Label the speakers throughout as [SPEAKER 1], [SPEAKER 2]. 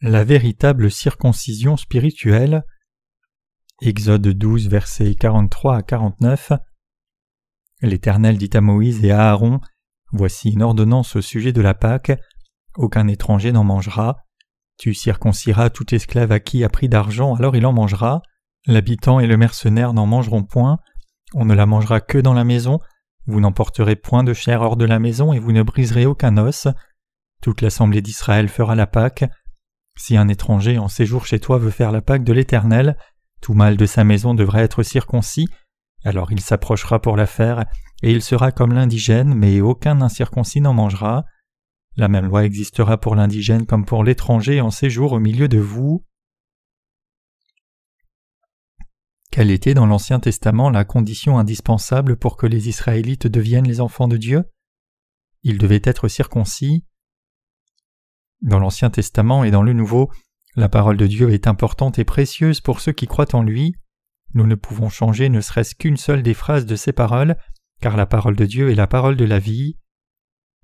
[SPEAKER 1] La véritable circoncision spirituelle. Exode 12, versets 43 à 49. L'Éternel dit à Moïse et à Aaron Voici une ordonnance au sujet de la Pâque. Aucun étranger n'en mangera. Tu circonciras tout esclave à qui a pris d'argent, alors il en mangera. L'habitant et le mercenaire n'en mangeront point. On ne la mangera que dans la maison. Vous n'emporterez point de chair hors de la maison et vous ne briserez aucun os. Toute l'assemblée d'Israël fera la Pâque. Si un étranger en séjour chez toi veut faire la Pâque de l'Éternel, tout mâle de sa maison devrait être circoncis, alors il s'approchera pour la faire, et il sera comme l'indigène, mais aucun incirconcis n'en mangera. La même loi existera pour l'indigène comme pour l'étranger en séjour au milieu de vous. Quelle était dans l'Ancien Testament la condition indispensable pour que les Israélites deviennent les enfants de Dieu? Ils devaient être circoncis. Dans l'Ancien Testament et dans le Nouveau, la parole de Dieu est importante et précieuse pour ceux qui croient en lui. Nous ne pouvons changer ne serait-ce qu'une seule des phrases de ces paroles, car la parole de Dieu est la parole de la vie.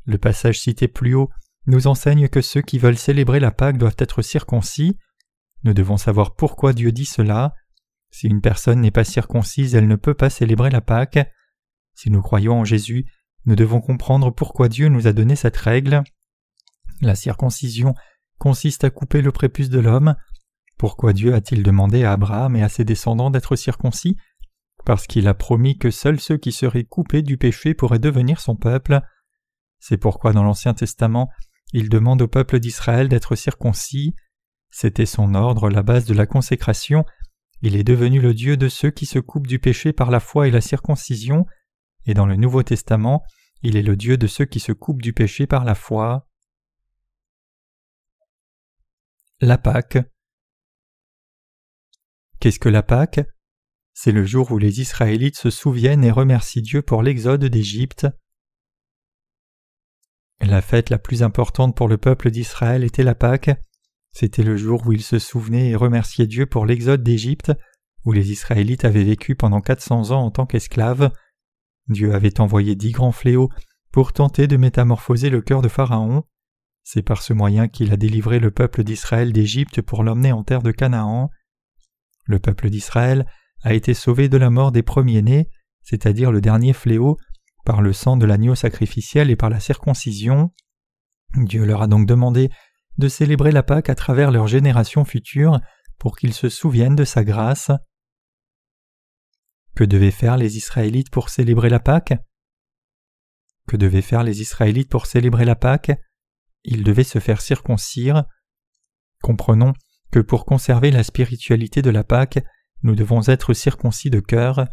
[SPEAKER 1] Le passage cité plus haut nous enseigne que ceux qui veulent célébrer la Pâque doivent être circoncis. Nous devons savoir pourquoi Dieu dit cela. Si une personne n'est pas circoncise, elle ne peut pas célébrer la Pâque. Si nous croyons en Jésus, nous devons comprendre pourquoi Dieu nous a donné cette règle. La circoncision consiste à couper le prépuce de l'homme. Pourquoi Dieu a-t-il demandé à Abraham et à ses descendants d'être circoncis? Parce qu'il a promis que seuls ceux qui seraient coupés du péché pourraient devenir son peuple. C'est pourquoi dans l'Ancien Testament, il demande au peuple d'Israël d'être circoncis. C'était son ordre, la base de la consécration. Il est devenu le Dieu de ceux qui se coupent du péché par la foi et la circoncision, et dans le Nouveau Testament, il est le Dieu de ceux qui se coupent du péché par la foi. La Pâque. Qu'est-ce que la Pâque? C'est le jour où les Israélites se souviennent et remercient Dieu pour l'exode d'Égypte. La fête la plus importante pour le peuple d'Israël était la Pâque. C'était le jour où ils se souvenaient et remerciaient Dieu pour l'exode d'Égypte, où les Israélites avaient vécu pendant quatre cents ans en tant qu'esclaves. Dieu avait envoyé dix grands fléaux pour tenter de métamorphoser le cœur de Pharaon. C'est par ce moyen qu'il a délivré le peuple d'Israël d'Égypte pour l'emmener en terre de Canaan. Le peuple d'Israël a été sauvé de la mort des premiers-nés, c'est-à-dire le dernier fléau, par le sang de l'agneau sacrificiel et par la circoncision. Dieu leur a donc demandé de célébrer la Pâque à travers leurs générations futures pour qu'ils se souviennent de sa grâce. Que devaient faire les Israélites pour célébrer la Pâque? Que devaient faire les Israélites pour célébrer la Pâque? Il devait se faire circoncire. Comprenons que pour conserver la spiritualité de la Pâque, nous devons être circoncis de cœur.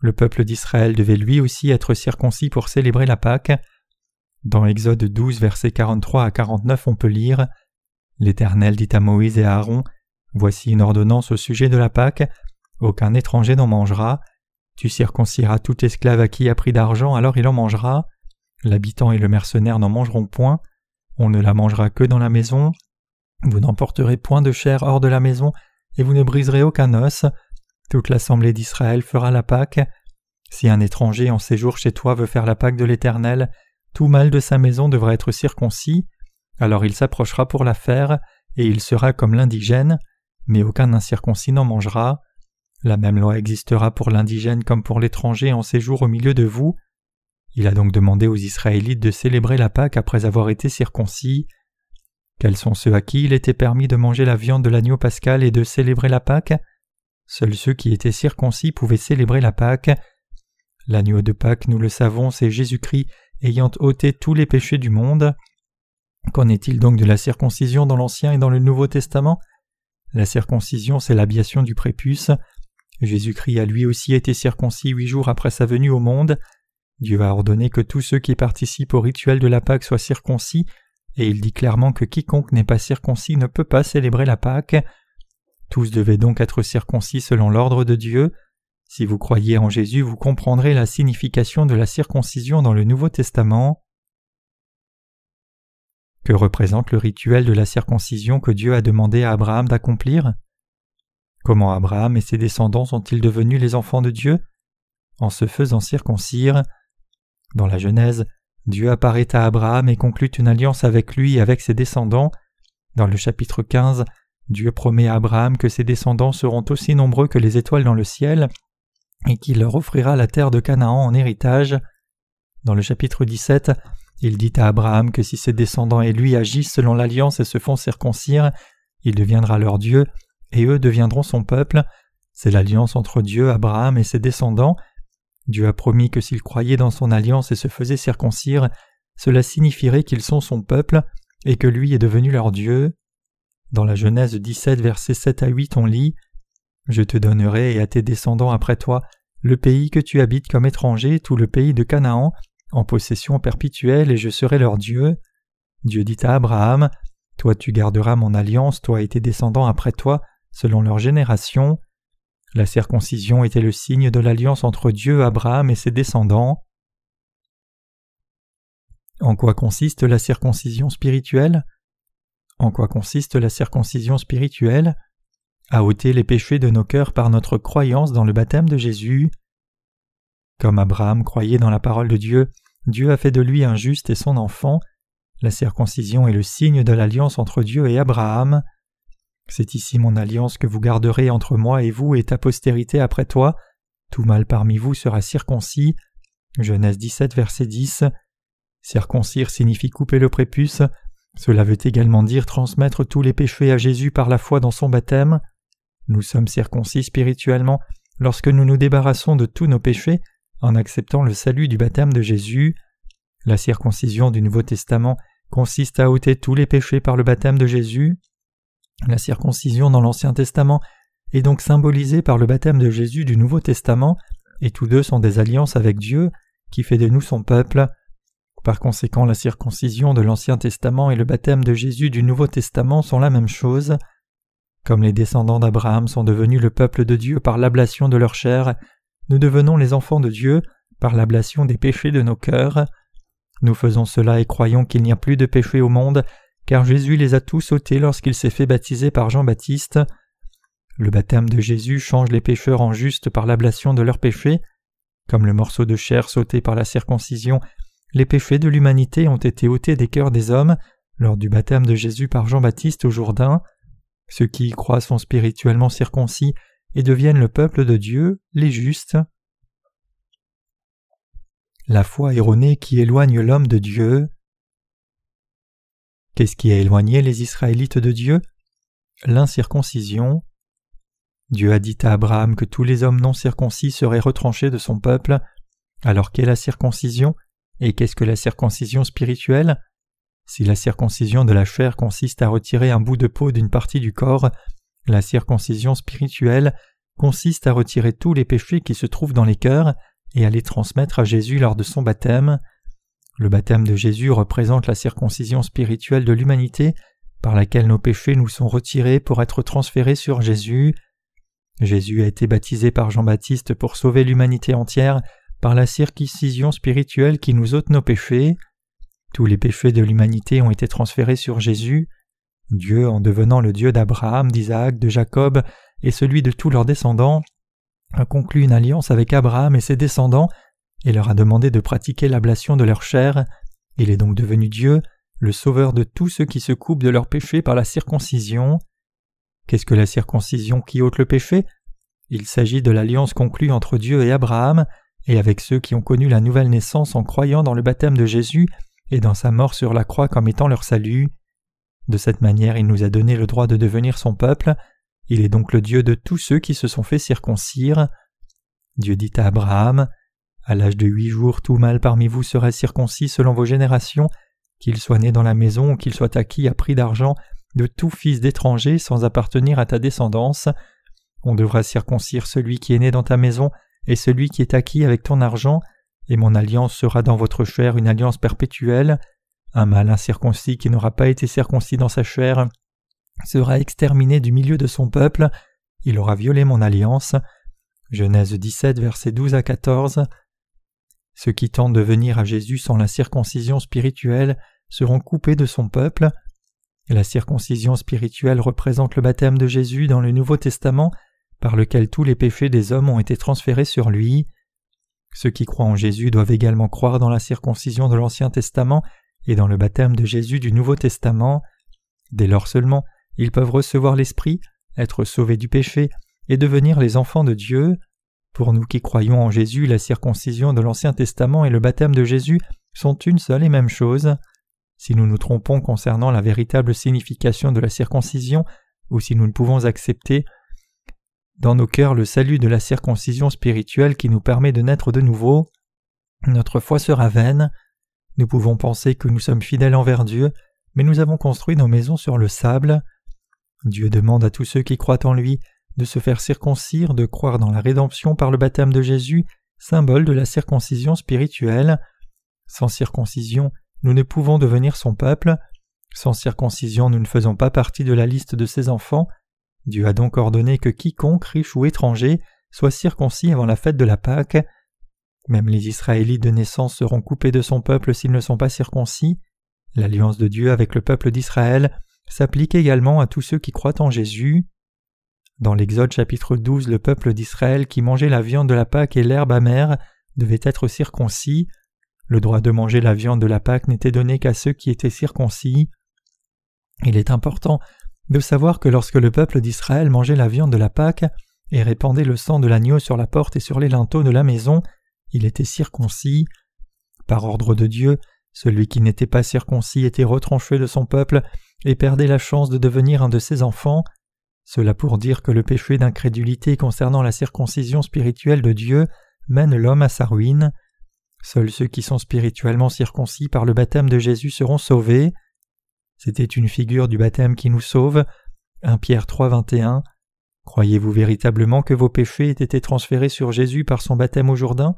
[SPEAKER 1] Le peuple d'Israël devait lui aussi être circoncis pour célébrer la Pâque. Dans Exode 12, versets 43 à 49, on peut lire L'Éternel dit à Moïse et à Aaron Voici une ordonnance au sujet de la Pâque. Aucun étranger n'en mangera. Tu circonciras tout esclave à qui a pris d'argent, alors il en mangera. L'habitant et le mercenaire n'en mangeront point. On ne la mangera que dans la maison. Vous n'emporterez point de chair hors de la maison, et vous ne briserez aucun os. Toute l'assemblée d'Israël fera la Pâque. Si un étranger en séjour chez toi veut faire la Pâque de l'Éternel, tout mâle de sa maison devra être circoncis. Alors il s'approchera pour la faire, et il sera comme l'indigène, mais aucun incirconcis n'en mangera. La même loi existera pour l'indigène comme pour l'étranger en séjour au milieu de vous. Il a donc demandé aux Israélites de célébrer la Pâque après avoir été circoncis. Quels sont ceux à qui il était permis de manger la viande de l'agneau pascal et de célébrer la Pâque? Seuls ceux qui étaient circoncis pouvaient célébrer la Pâque. L'agneau de Pâque, nous le savons, c'est Jésus-Christ ayant ôté tous les péchés du monde. Qu'en est-il donc de la circoncision dans l'Ancien et dans le Nouveau Testament? La circoncision, c'est l'abiation du prépuce. Jésus-Christ a lui aussi été circoncis huit jours après sa venue au monde. Dieu a ordonné que tous ceux qui participent au rituel de la Pâque soient circoncis, et il dit clairement que quiconque n'est pas circoncis ne peut pas célébrer la Pâque. Tous devaient donc être circoncis selon l'ordre de Dieu. Si vous croyez en Jésus, vous comprendrez la signification de la circoncision dans le Nouveau Testament. Que représente le rituel de la circoncision que Dieu a demandé à Abraham d'accomplir? Comment Abraham et ses descendants sont-ils devenus les enfants de Dieu? En se faisant circoncire. Dans la Genèse, Dieu apparaît à Abraham et conclut une alliance avec lui et avec ses descendants. Dans le chapitre 15, Dieu promet à Abraham que ses descendants seront aussi nombreux que les étoiles dans le ciel, et qu'il leur offrira la terre de Canaan en héritage. Dans le chapitre 17, il dit à Abraham que si ses descendants et lui agissent selon l'alliance et se font circoncire, il deviendra leur Dieu, et eux deviendront son peuple. C'est l'alliance entre Dieu, Abraham et ses descendants. Dieu a promis que s'ils croyaient dans son alliance et se faisaient circoncire, cela signifierait qu'ils sont son peuple et que lui est devenu leur Dieu. Dans la Genèse 17, versets 7 à 8, on lit Je te donnerai et à tes descendants après toi le pays que tu habites comme étranger, tout le pays de Canaan, en possession perpétuelle, et je serai leur Dieu. Dieu dit à Abraham Toi tu garderas mon alliance, toi et tes descendants après toi, selon leur génération. La circoncision était le signe de l'alliance entre Dieu, Abraham et ses descendants. En quoi consiste la circoncision spirituelle? En quoi consiste la circoncision spirituelle? À ôter les péchés de nos cœurs par notre croyance dans le baptême de Jésus. Comme Abraham croyait dans la parole de Dieu, Dieu a fait de lui un juste et son enfant. La circoncision est le signe de l'alliance entre Dieu et Abraham. C'est ici mon alliance que vous garderez entre moi et vous et ta postérité après toi. Tout mal parmi vous sera circoncis. Genèse 17, verset 10. Circoncire signifie couper le prépuce. Cela veut également dire transmettre tous les péchés à Jésus par la foi dans son baptême. Nous sommes circoncis spirituellement lorsque nous nous débarrassons de tous nos péchés en acceptant le salut du baptême de Jésus. La circoncision du Nouveau Testament consiste à ôter tous les péchés par le baptême de Jésus. La circoncision dans l'Ancien Testament est donc symbolisée par le baptême de Jésus du Nouveau Testament, et tous deux sont des alliances avec Dieu, qui fait de nous son peuple. Par conséquent, la circoncision de l'Ancien Testament et le baptême de Jésus du Nouveau Testament sont la même chose. Comme les descendants d'Abraham sont devenus le peuple de Dieu par l'ablation de leur chair, nous devenons les enfants de Dieu par l'ablation des péchés de nos cœurs. Nous faisons cela et croyons qu'il n'y a plus de péchés au monde, car Jésus les a tous ôtés lorsqu'il s'est fait baptiser par Jean-Baptiste. Le baptême de Jésus change les pécheurs en justes par l'ablation de leurs péchés. Comme le morceau de chair sauté par la circoncision, les péchés de l'humanité ont été ôtés des cœurs des hommes lors du baptême de Jésus par Jean-Baptiste au Jourdain. Ceux qui y croient sont spirituellement circoncis et deviennent le peuple de Dieu, les justes. La foi erronée qui éloigne l'homme de Dieu. Qu'est-ce qui a éloigné les Israélites de Dieu? L'incirconcision. Dieu a dit à Abraham que tous les hommes non circoncis seraient retranchés de son peuple. Alors qu'est la circoncision? Et qu'est-ce que la circoncision spirituelle? Si la circoncision de la chair consiste à retirer un bout de peau d'une partie du corps, la circoncision spirituelle consiste à retirer tous les péchés qui se trouvent dans les cœurs et à les transmettre à Jésus lors de son baptême. Le baptême de Jésus représente la circoncision spirituelle de l'humanité par laquelle nos péchés nous sont retirés pour être transférés sur Jésus. Jésus a été baptisé par Jean-Baptiste pour sauver l'humanité entière par la circoncision spirituelle qui nous ôte nos péchés. Tous les péchés de l'humanité ont été transférés sur Jésus. Dieu, en devenant le Dieu d'Abraham, d'Isaac, de Jacob et celui de tous leurs descendants, a conclu une alliance avec Abraham et ses descendants et leur a demandé de pratiquer l'ablation de leur chair. Il est donc devenu Dieu, le sauveur de tous ceux qui se coupent de leurs péchés par la circoncision. Qu'est-ce que la circoncision qui ôte le péché? Il s'agit de l'alliance conclue entre Dieu et Abraham, et avec ceux qui ont connu la nouvelle naissance en croyant dans le baptême de Jésus et dans sa mort sur la croix comme étant leur salut. De cette manière il nous a donné le droit de devenir son peuple, il est donc le Dieu de tous ceux qui se sont fait circoncire. Dieu dit à Abraham À l'âge de huit jours, tout mâle parmi vous sera circoncis selon vos générations, qu'il soit né dans la maison ou qu'il soit acquis à prix d'argent de tout fils d'étranger sans appartenir à ta descendance. On devra circoncire celui qui est né dans ta maison et celui qui est acquis avec ton argent, et mon alliance sera dans votre chair une alliance perpétuelle. Un mâle incirconcis qui n'aura pas été circoncis dans sa chair sera exterminé du milieu de son peuple, il aura violé mon alliance. Genèse 17, versets 12 à 14. Ceux qui tentent de venir à Jésus sans la circoncision spirituelle seront coupés de son peuple. La circoncision spirituelle représente le baptême de Jésus dans le Nouveau Testament, par lequel tous les péchés des hommes ont été transférés sur lui. Ceux qui croient en Jésus doivent également croire dans la circoncision de l'Ancien Testament et dans le baptême de Jésus du Nouveau Testament. Dès lors seulement, ils peuvent recevoir l'Esprit, être sauvés du péché et devenir les enfants de Dieu. Pour nous qui croyons en Jésus, la circoncision de l'Ancien Testament et le baptême de Jésus sont une seule et même chose. Si nous nous trompons concernant la véritable signification de la circoncision, ou si nous ne pouvons accepter dans nos cœurs le salut de la circoncision spirituelle qui nous permet de naître de nouveau, notre foi sera vaine. Nous pouvons penser que nous sommes fidèles envers Dieu, mais nous avons construit nos maisons sur le sable. Dieu demande à tous ceux qui croient en lui de se faire circoncire, de croire dans la rédemption par le baptême de Jésus, symbole de la circoncision spirituelle. Sans circoncision, nous ne pouvons devenir son peuple. Sans circoncision, nous ne faisons pas partie de la liste de ses enfants. Dieu a donc ordonné que quiconque, riche ou étranger, soit circoncis avant la fête de la Pâque. Même les Israélites de naissance seront coupés de son peuple s'ils ne sont pas circoncis. L'alliance de Dieu avec le peuple d'Israël s'applique également à tous ceux qui croient en Jésus. Dans l'Exode chapitre 12, le peuple d'Israël qui mangeait la viande de la Pâque et l'herbe amère devait être circoncis. Le droit de manger la viande de la Pâque n'était donné qu'à ceux qui étaient circoncis. Il est important de savoir que lorsque le peuple d'Israël mangeait la viande de la Pâque et répandait le sang de l'agneau sur la porte et sur les linteaux de la maison, il était circoncis. Par ordre de Dieu, celui qui n'était pas circoncis était retranché de son peuple et perdait la chance de devenir un de ses enfants. Cela pour dire que le péché d'incrédulité concernant la circoncision spirituelle de Dieu mène l'homme à sa ruine. Seuls ceux qui sont spirituellement circoncis par le baptême de Jésus seront sauvés. C'était une figure du baptême qui nous sauve. 1 Pierre 3, 21. Croyez-vous véritablement que vos péchés aient été transférés sur Jésus par son baptême au Jourdain?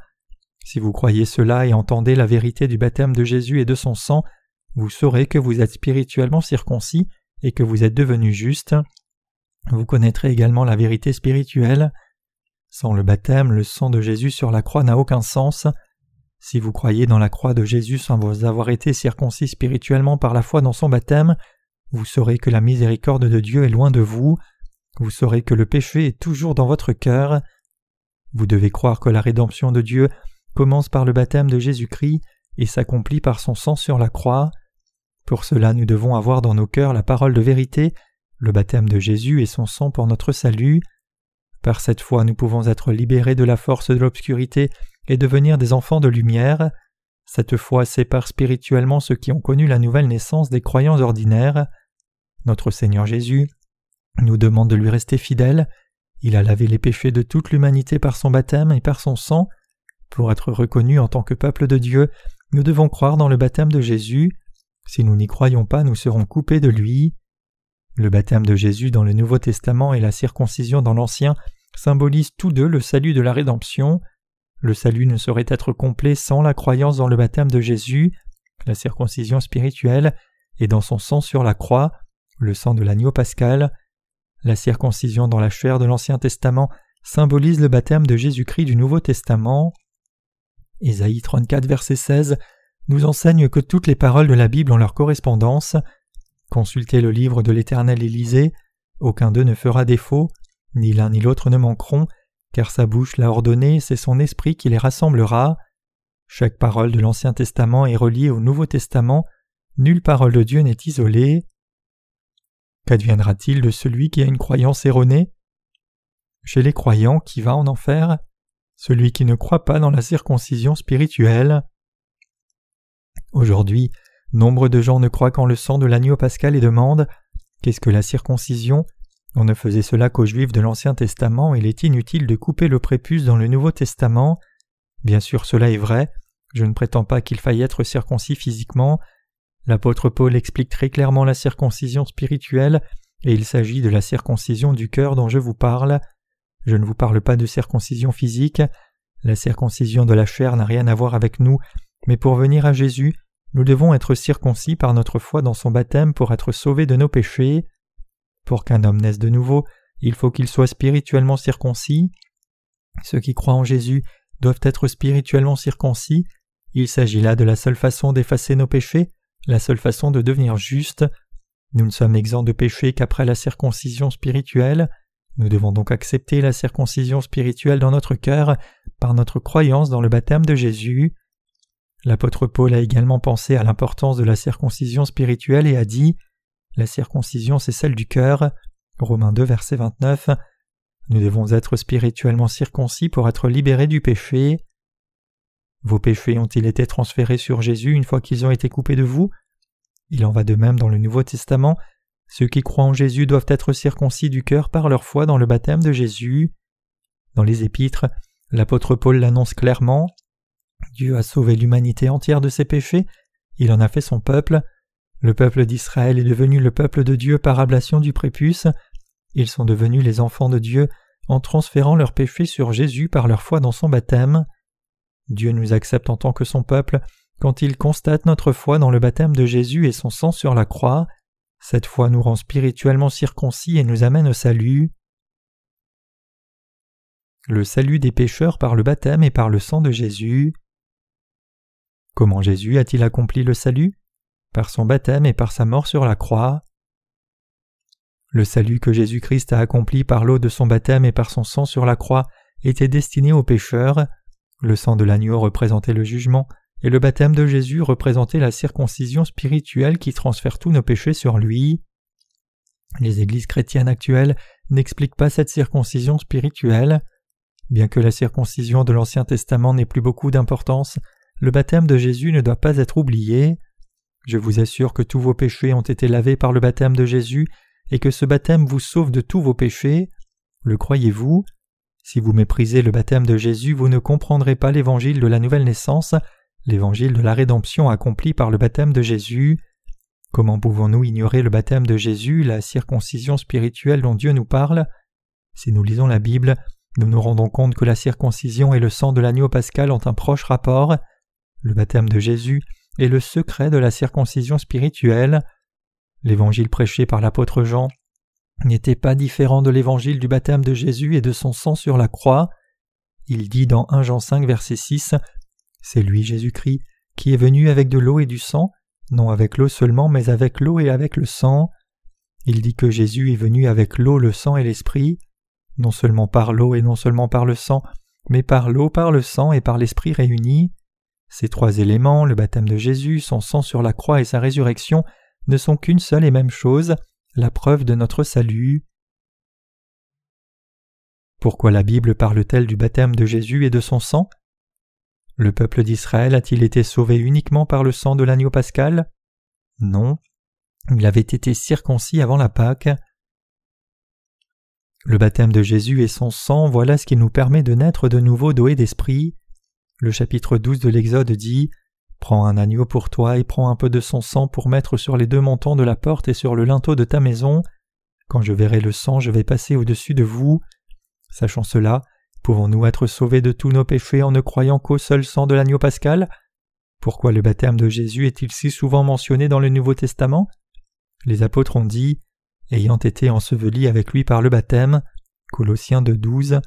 [SPEAKER 1] Si vous croyez cela et entendez la vérité du baptême de Jésus et de son sang, vous saurez que vous êtes spirituellement circoncis et que vous êtes devenu juste. Vous connaîtrez également la vérité spirituelle. Sans le baptême, le sang de Jésus sur la croix n'a aucun sens. Si vous croyez dans la croix de Jésus sans vous avoir été circoncis spirituellement par la foi dans son baptême, vous saurez que la miséricorde de Dieu est loin de vous, vous saurez que le péché est toujours dans votre cœur. Vous devez croire que la rédemption de Dieu commence par le baptême de Jésus-Christ et s'accomplit par son sang sur la croix. Pour cela nous devons avoir dans nos cœurs la parole de vérité, le baptême de Jésus et son sang pour notre salut. Par cette foi nous pouvons être libérés de la force de l'obscurité et devenir des enfants de lumière. Cette foi sépare spirituellement ceux qui ont connu la nouvelle naissance des croyants ordinaires. Notre Seigneur Jésus nous demande de lui rester fidèle. Il a lavé les péchés de toute l'humanité par son baptême et par son sang. Pour être reconnus en tant que peuple de Dieu, nous devons croire dans le baptême de Jésus. Si nous n'y croyons pas, nous serons coupés de lui. Le baptême de Jésus dans le Nouveau Testament et la circoncision dans l'Ancien symbolisent tous deux le salut de la rédemption. Le salut ne saurait être complet sans la croyance dans le baptême de Jésus, la circoncision spirituelle, et dans son sang sur la croix, le sang de l'agneau pascal. La circoncision dans la chair de l'Ancien Testament symbolise le baptême de Jésus-Christ du Nouveau Testament. Ésaïe 34, verset 16 nous enseigne que toutes les paroles de la Bible ont leur correspondance. Consultez le livre de l'Éternel Élysée, aucun d'eux ne fera défaut, ni l'un ni l'autre ne manqueront, car sa bouche l'a ordonné, c'est son esprit qui les rassemblera. Chaque parole de l'Ancien Testament est reliée au Nouveau Testament, nulle parole de Dieu n'est isolée. Qu'adviendra-t-il de celui qui a une croyance erronée? Chez les croyants, qui va en enfer? Celui qui ne croit pas dans la circoncision spirituelle? Aujourd'hui, nombre de gens ne croient qu'en le sang de l'agneau pascal et demandent Qu'est-ce que la circoncision? On ne faisait cela qu'aux Juifs de l'Ancien Testament, il est inutile de couper le prépuce dans le Nouveau Testament. Bien sûr cela est vrai, je ne prétends pas qu'il faille être circoncis physiquement. L'apôtre Paul explique très clairement la circoncision spirituelle, et il s'agit de la circoncision du cœur dont je vous parle. Je ne vous parle pas de circoncision physique, la circoncision de la chair n'a rien à voir avec nous, mais pour venir à Jésus, nous devons être circoncis par notre foi dans son baptême pour être sauvés de nos péchés. Pour qu'un homme naisse de nouveau, il faut qu'il soit spirituellement circoncis. Ceux qui croient en Jésus doivent être spirituellement circoncis. Il s'agit là de la seule façon d'effacer nos péchés, la seule façon de devenir juste. Nous ne sommes exempts de péché qu'après la circoncision spirituelle. Nous devons donc accepter la circoncision spirituelle dans notre cœur par notre croyance dans le baptême de Jésus. L'apôtre Paul a également pensé à l'importance de la circoncision spirituelle et a dit La circoncision, c'est celle du cœur. Romains 2, verset 29. Nous devons être spirituellement circoncis pour être libérés du péché. Vos péchés ont-ils été transférés sur Jésus une fois qu'ils ont été coupés de vous? Il en va de même dans le Nouveau Testament. Ceux qui croient en Jésus doivent être circoncis du cœur par leur foi dans le baptême de Jésus. Dans les épîtres, l'apôtre Paul l'annonce clairement. Dieu a sauvé l'humanité entière de ses péchés, il en a fait son peuple. Le peuple d'Israël est devenu le peuple de Dieu par ablation du prépuce. Ils sont devenus les enfants de Dieu en transférant leurs péchés sur Jésus par leur foi dans son baptême. Dieu nous accepte en tant que son peuple quand il constate notre foi dans le baptême de Jésus et son sang sur la croix. Cette foi nous rend spirituellement circoncis et nous amène au salut. Le salut des pécheurs par le baptême et par le sang de Jésus. Comment Jésus a-t-il accompli le salut? Par son baptême et par sa mort sur la croix. Le salut que Jésus-Christ a accompli par l'eau de son baptême et par son sang sur la croix était destiné aux pécheurs. Le sang de l'agneau représentait le jugement, et le baptême de Jésus représentait la circoncision spirituelle qui transfère tous nos péchés sur lui. Les églises chrétiennes actuelles n'expliquent pas cette circoncision spirituelle. Bien que la circoncision de l'Ancien Testament n'ait plus beaucoup d'importance, le baptême de Jésus ne doit pas être oublié. Je vous assure que tous vos péchés ont été lavés par le baptême de Jésus et que ce baptême vous sauve de tous vos péchés. Le croyez-vous? Si vous méprisez le baptême de Jésus, vous ne comprendrez pas l'évangile de la nouvelle naissance, l'évangile de la rédemption accompli par le baptême de Jésus. Comment pouvons-nous ignorer le baptême de Jésus, la circoncision spirituelle dont Dieu nous parle? Si nous lisons la Bible, nous nous rendons compte que la circoncision et le sang de l'agneau pascal ont un proche rapport. Le baptême de Jésus est le secret de la circoncision spirituelle. L'évangile prêché par l'apôtre Jean n'était pas différent de l'évangile du baptême de Jésus et de son sang sur la croix. Il dit dans 1 Jean 5 verset 6 C'est lui Jésus-Christ qui est venu avec de l'eau et du sang, non avec l'eau seulement mais avec l'eau et avec le sang. Il dit que Jésus est venu avec l'eau, le sang et l'esprit, non seulement par l'eau et non seulement par le sang, mais par l'eau, par le sang et par l'esprit réunis. Ces trois éléments, le baptême de Jésus, son sang sur la croix et sa résurrection, ne sont qu'une seule et même chose, la preuve de notre salut. Pourquoi la Bible parle-t-elle du baptême de Jésus et de son sang? Le peuple d'Israël a-t-il été sauvé uniquement par le sang de l'agneau pascal? Non. Il avait été circoncis avant la Pâque. Le baptême de Jésus et son sang, voilà ce qui nous permet de naître de nouveau doué d'esprit. Le chapitre 12 de l'Exode dit Prends un agneau pour toi et prends un peu de son sang pour mettre sur les deux montants de la porte et sur le linteau de ta maison. Quand je verrai le sang, je vais passer au-dessus de vous. Sachant cela, pouvons-nous être sauvés de tous nos péchés en ne croyant qu'au seul sang de l'agneau pascal? Pourquoi le baptême de Jésus est-il si souvent mentionné dans le Nouveau Testament? Les apôtres ont dit Ayant été ensevelis avec lui par le baptême. Colossiens de 12.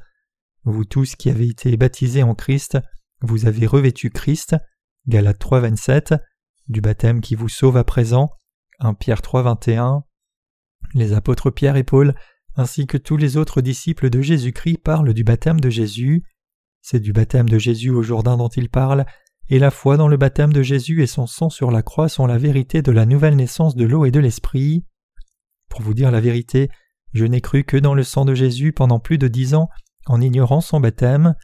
[SPEAKER 1] Vous tous qui avez été baptisés en Christ, vous avez revêtu Christ, Galates 3, 27, du baptême qui vous sauve à présent, 1 Pierre 3, 21. Les apôtres Pierre et Paul, ainsi que tous les autres disciples de Jésus-Christ parlent du baptême de Jésus. C'est du baptême de Jésus au Jourdain dont ils parlent, et la foi dans le baptême de Jésus et son sang sur la croix sont la vérité de la nouvelle naissance de l'eau et de l'esprit. Pour vous dire la vérité, je n'ai cru que dans le sang de Jésus pendant plus de dix ans en ignorant son baptême.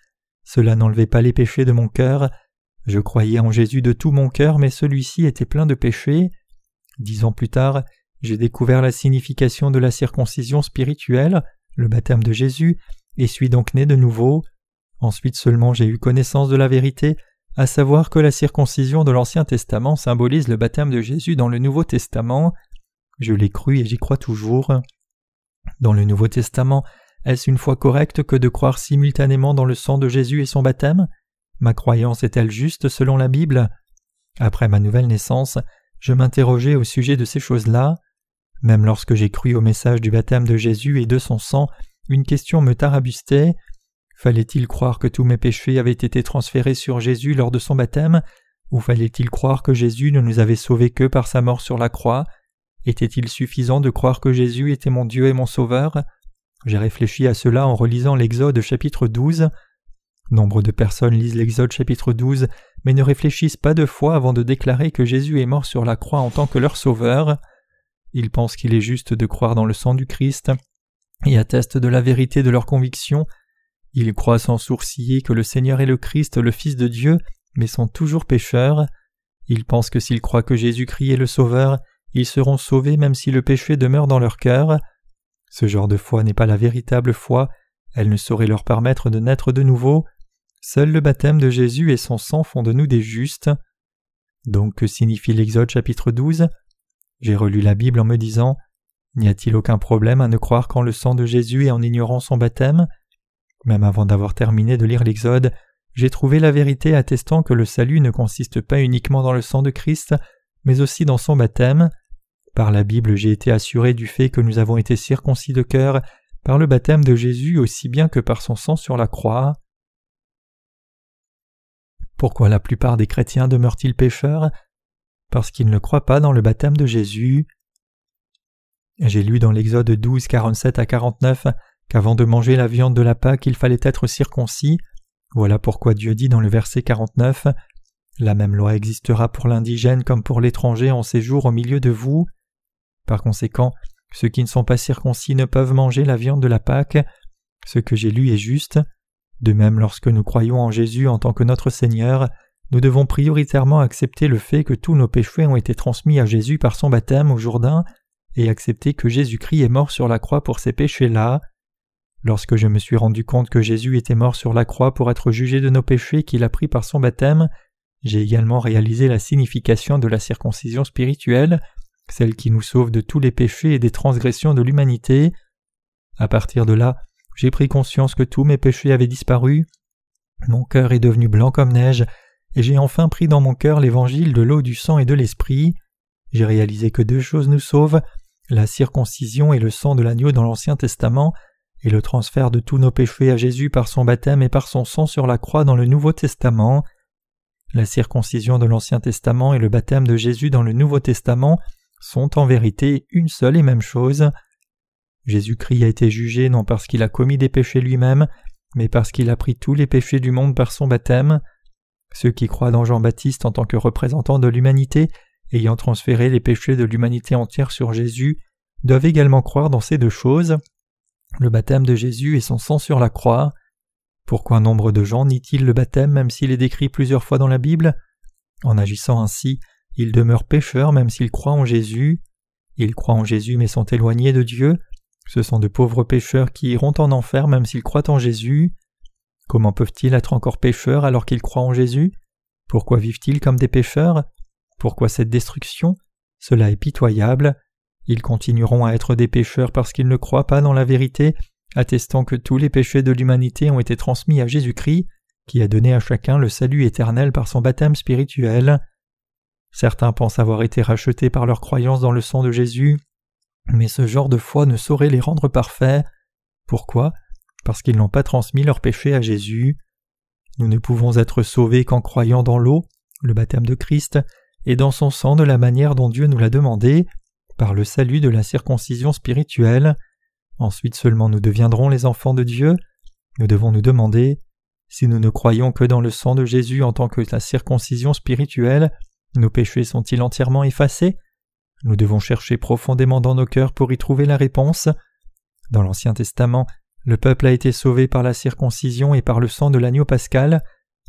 [SPEAKER 1] Cela n'enlevait pas les péchés de mon cœur. Je croyais en Jésus de tout mon cœur, mais celui-ci était plein de péchés. Dix ans plus tard, j'ai découvert la signification de la circoncision spirituelle, le baptême de Jésus, et suis donc né de nouveau. Ensuite seulement j'ai eu connaissance de la vérité, à savoir que la circoncision de l'Ancien Testament symbolise le baptême de Jésus dans le Nouveau Testament. Je l'ai cru et j'y crois toujours. Dans le Nouveau Testament, est-ce une foi correcte que de croire simultanément dans le sang de Jésus et son baptême? Ma croyance est-elle juste selon la Bible? Après ma nouvelle naissance, je m'interrogeais au sujet de ces choses-là. Même lorsque j'ai cru au message du baptême de Jésus et de son sang, une question me tarabustait. Fallait-il croire que tous mes péchés avaient été transférés sur Jésus lors de son baptême? Ou fallait-il croire que Jésus ne nous avait sauvés que par sa mort sur la croix? Était-il suffisant de croire que Jésus était mon Dieu et mon Sauveur? J'ai réfléchi à cela en relisant l'Exode chapitre 12. Nombre de personnes lisent l'Exode chapitre 12, mais ne réfléchissent pas deux fois avant de déclarer que Jésus est mort sur la croix en tant que leur sauveur. Ils pensent qu'il est juste de croire dans le sang du Christ et attestent de la vérité de leur conviction. Ils croient sans sourciller que le Seigneur est le Christ, le Fils de Dieu, mais sont toujours pécheurs. Ils pensent que s'ils croient que Jésus-Christ est le Sauveur, ils seront sauvés même si le péché demeure dans leur cœur. Ce genre de foi n'est pas la véritable foi, elle ne saurait leur permettre de naître de nouveau. Seul le baptême de Jésus et son sang font de nous des justes. Donc que signifie l'Exode chapitre 12 J'ai relu la Bible en me disant N'y a-t-il aucun problème à ne croire qu'en le sang de Jésus et en ignorant son baptême? Même avant d'avoir terminé de lire l'Exode, j'ai trouvé la vérité attestant que le salut ne consiste pas uniquement dans le sang de Christ, mais aussi dans son baptême. Par la Bible, j'ai été assuré du fait que nous avons été circoncis de cœur par le baptême de Jésus aussi bien que par son sang sur la croix. Pourquoi la plupart des chrétiens demeurent-ils pécheurs? Parce qu'ils ne croient pas dans le baptême de Jésus. J'ai lu dans l'Exode 12, 47 à 49 qu'avant de manger la viande de la Pâque, il fallait être circoncis. Voilà pourquoi Dieu dit dans le verset 49 La même loi existera pour l'indigène comme pour l'étranger en séjour au milieu de vous. Par conséquent, ceux qui ne sont pas circoncis ne peuvent manger la viande de la Pâque. Ce que j'ai lu est juste. De même, lorsque nous croyons en Jésus en tant que notre Seigneur, nous devons prioritairement accepter le fait que tous nos péchés ont été transmis à Jésus par son baptême au Jourdain et accepter que Jésus-Christ est mort sur la croix pour ces péchés-là. Lorsque je me suis rendu compte que Jésus était mort sur la croix pour être jugé de nos péchés qu'il a pris par son baptême, j'ai également réalisé la signification de la circoncision spirituelle, celle qui nous sauve de tous les péchés et des transgressions de l'humanité. À partir de là, j'ai pris conscience que tous mes péchés avaient disparu, mon cœur est devenu blanc comme neige, et j'ai enfin pris dans mon cœur l'évangile de l'eau, du sang et de l'esprit. J'ai réalisé que deux choses nous sauvent, la circoncision et le sang de l'agneau dans l'Ancien Testament, et le transfert de tous nos péchés à Jésus par son baptême et par son sang sur la croix dans le Nouveau Testament. La circoncision de l'Ancien Testament et le baptême de Jésus dans le Nouveau Testament sont en vérité une seule et même chose. Jésus-Christ a été jugé non parce qu'il a commis des péchés lui-même, mais parce qu'il a pris tous les péchés du monde par son baptême. Ceux qui croient dans Jean-Baptiste en tant que représentant de l'humanité, ayant transféré les péchés de l'humanité entière sur Jésus, doivent également croire dans ces deux choses le baptême de Jésus et son sang sur la croix. Pourquoi nombre de gens nient-ils le baptême même s'il est décrit plusieurs fois dans la Bible? En agissant ainsi, ils demeurent pécheurs même s'ils croient en Jésus. Ils croient en Jésus mais sont éloignés de Dieu. Ce sont de pauvres pécheurs qui iront en enfer même s'ils croient en Jésus. Comment peuvent-ils être encore pécheurs alors qu'ils croient en Jésus? Pourquoi vivent-ils comme des pécheurs? Pourquoi cette destruction? Cela est pitoyable. Ils continueront à être des pécheurs parce qu'ils ne croient pas dans la vérité, attestant que tous les péchés de l'humanité ont été transmis à Jésus-Christ, qui a donné à chacun le salut éternel par son baptême spirituel. Certains pensent avoir été rachetés par leur croyance dans le sang de Jésus, mais ce genre de foi ne saurait les rendre parfaits. Pourquoi? Parce qu'ils n'ont pas transmis leurs péchés à Jésus. Nous ne pouvons être sauvés qu'en croyant dans l'eau, le baptême de Christ, et dans son sang de la manière dont Dieu nous l'a demandé par le salut de la circoncision spirituelle. Ensuite seulement nous deviendrons les enfants de Dieu. Nous devons nous demander si nous ne croyons que dans le sang de Jésus en tant que la circoncision spirituelle, nos péchés sont-ils entièrement effacés? Nous devons chercher profondément dans nos cœurs pour y trouver la réponse. Dans l'Ancien Testament, le peuple a été sauvé par la circoncision et par le sang de l'agneau pascal,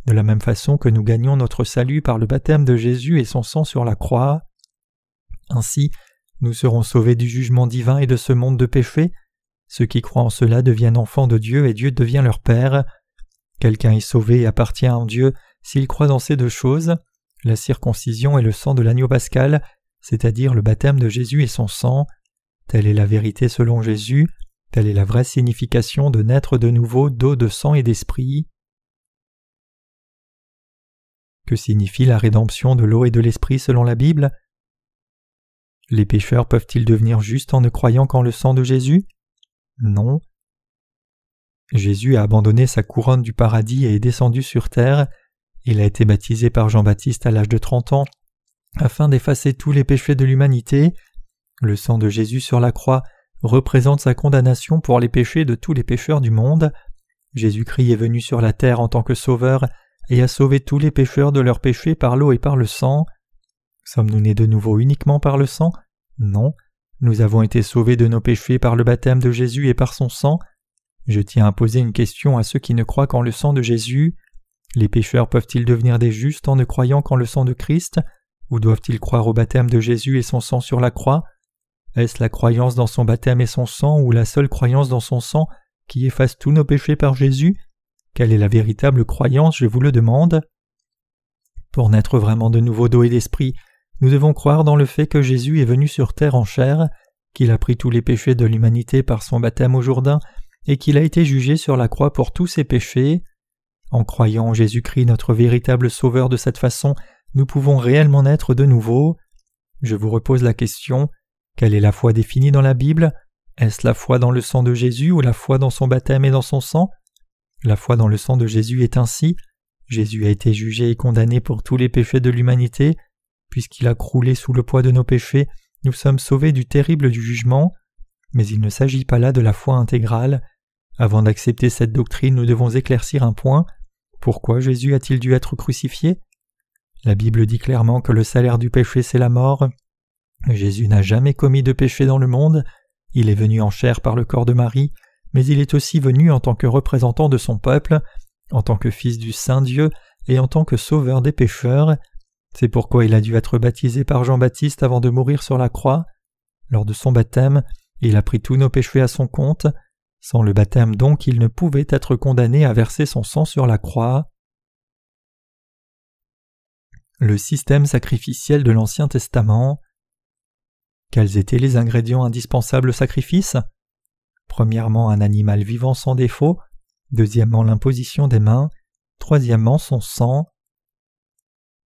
[SPEAKER 1] de la même façon que nous gagnons notre salut par le baptême de Jésus et son sang sur la croix. Ainsi, nous serons sauvés du jugement divin et de ce monde de péché. Ceux qui croient en cela deviennent enfants de Dieu et Dieu devient leur Père. Quelqu'un est sauvé et appartient à Dieu s'il croit dans ces deux choses, la circoncision et le sang de l'agneau pascal, c'est-à-dire le baptême de Jésus et son sang. Telle est la vérité selon Jésus, telle est la vraie signification de naître de nouveau d'eau, de sang et d'esprit. Que signifie la rédemption de l'eau et de l'esprit selon la Bible? Les pécheurs peuvent-ils devenir justes en ne croyant qu'en le sang de Jésus? Non. Jésus a abandonné sa couronne du paradis et est descendu sur terre. Il a été baptisé par Jean-Baptiste à l'âge de trente ans, afin d'effacer tous les péchés de l'humanité. Le sang de Jésus sur la croix représente sa condamnation pour les péchés de tous les pécheurs du monde. Jésus-Christ est venu sur la terre en tant que sauveur et a sauvé tous les pécheurs de leurs péchés par l'eau et par le sang. Sommes-nous nés de nouveau uniquement par le sang? Non. Nous avons été sauvés de nos péchés par le baptême de Jésus et par son sang. Je tiens à poser une question à ceux qui ne croient qu'en le sang de Jésus. Les pécheurs peuvent-ils devenir des justes en ne croyant qu'en le sang de Christ? Ou doivent-ils croire au baptême de Jésus et son sang sur la croix? Est-ce la croyance dans son baptême et son sang ou la seule croyance dans son sang qui efface tous nos péchés par Jésus? Quelle est la véritable croyance, je vous le demande? Pour naître vraiment de nouveau d'eau et d'esprit, nous devons croire dans le fait que Jésus est venu sur terre en chair, qu'il a pris tous les péchés de l'humanité par son baptême au Jourdain, et qu'il a été jugé sur la croix pour tous ses péchés. En croyant en Jésus-Christ notre véritable Sauveur de cette façon, nous pouvons réellement naître de nouveau. Je vous repose la question quelle est la foi définie dans la Bible? Est-ce la foi dans le sang de Jésus ou la foi dans son baptême et dans son sang? La foi dans le sang de Jésus est ainsi. Jésus a été jugé et condamné pour tous les péchés de l'humanité, puisqu'il a croulé sous le poids de nos péchés, nous sommes sauvés du terrible du jugement, mais il ne s'agit pas là de la foi intégrale. Avant d'accepter cette doctrine, nous devons éclaircir un point. Pourquoi Jésus a-t-il dû être crucifié? La Bible dit clairement que le salaire du péché c'est la mort. Jésus n'a jamais commis de péché dans le monde, il est venu en chair par le corps de Marie, mais il est aussi venu en tant que représentant de son peuple, en tant que fils du Saint Dieu et en tant que sauveur des pécheurs. C'est pourquoi il a dû être baptisé par Jean-Baptiste avant de mourir sur la croix. Lors de son baptême, il a pris tous nos péchés à son compte. Sans le baptême donc, il ne pouvait être condamné à verser son sang sur la croix. Le système sacrificiel de l'Ancien Testament. Quels étaient les ingrédients indispensables au sacrifice? Premièrement, un animal vivant sans défaut. Deuxièmement, l'imposition des mains. Troisièmement, son sang.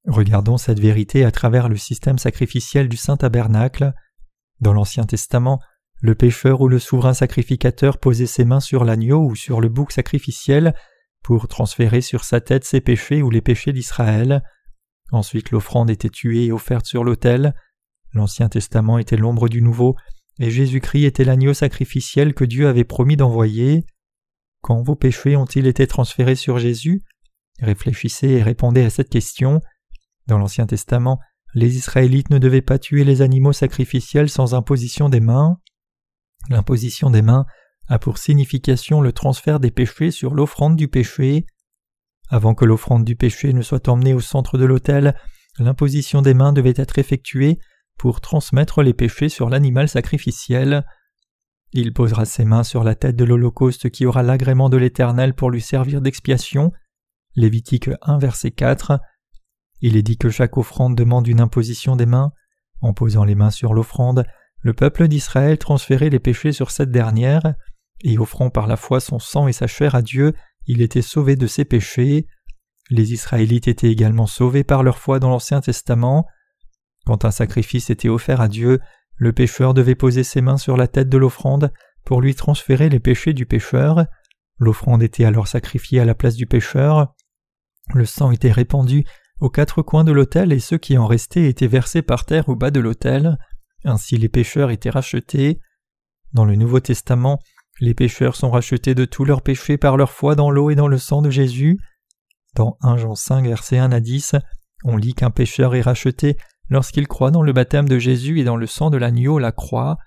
[SPEAKER 1] Regardons cette vérité à travers le système sacrificiel du Saint Tabernacle. Dans l'Ancien Testament, le pécheur ou le souverain sacrificateur posait ses mains sur l'agneau ou sur le bouc sacrificiel pour transférer sur sa tête ses péchés ou les péchés d'Israël. Ensuite l'offrande était tuée et offerte sur l'autel. L'Ancien Testament était l'ombre du Nouveau, et Jésus-Christ était l'agneau sacrificiel que Dieu avait promis d'envoyer. Quand vos péchés ont-ils été transférés sur Jésus? Réfléchissez et répondez à cette question. Dans l'Ancien Testament, les Israélites ne devaient pas tuer les animaux sacrificiels sans imposition des mains. L'imposition des mains a pour signification le transfert des péchés sur l'offrande du péché. Avant que l'offrande du péché ne soit emmenée au centre de l'autel, l'imposition des mains devait être effectuée pour transmettre les péchés sur l'animal sacrificiel. Il posera ses mains sur la tête de l'Holocauste qui aura l'agrément de l'Éternel pour lui servir d'expiation. Lévitique 1 verset 4. Il est dit que chaque offrande demande une imposition des mains. En posant les mains sur l'offrande, le peuple d'Israël transférait les péchés sur cette dernière, et offrant par la foi son sang et sa chair à Dieu, il était sauvé de ses péchés. Les Israélites étaient également sauvés par leur foi dans l'Ancien Testament. Quand un sacrifice était offert à Dieu, le pécheur devait poser ses mains sur la tête de l'offrande pour lui transférer les péchés du pécheur. L'offrande était alors sacrifiée à la place du pécheur. Le sang était répandu aux quatre coins de l'autel et ceux qui en restaient étaient versés par terre au bas de l'autel. Ainsi les pécheurs étaient rachetés. Dans le Nouveau Testament, les pécheurs sont rachetés de tous leurs péchés par leur foi dans l'eau et dans le sang de Jésus. Dans 1 Jean 5 verset 1 à 10, on lit qu'un pécheur est racheté lorsqu'il croit dans le baptême de Jésus et dans le sang de l'agneau, la croix.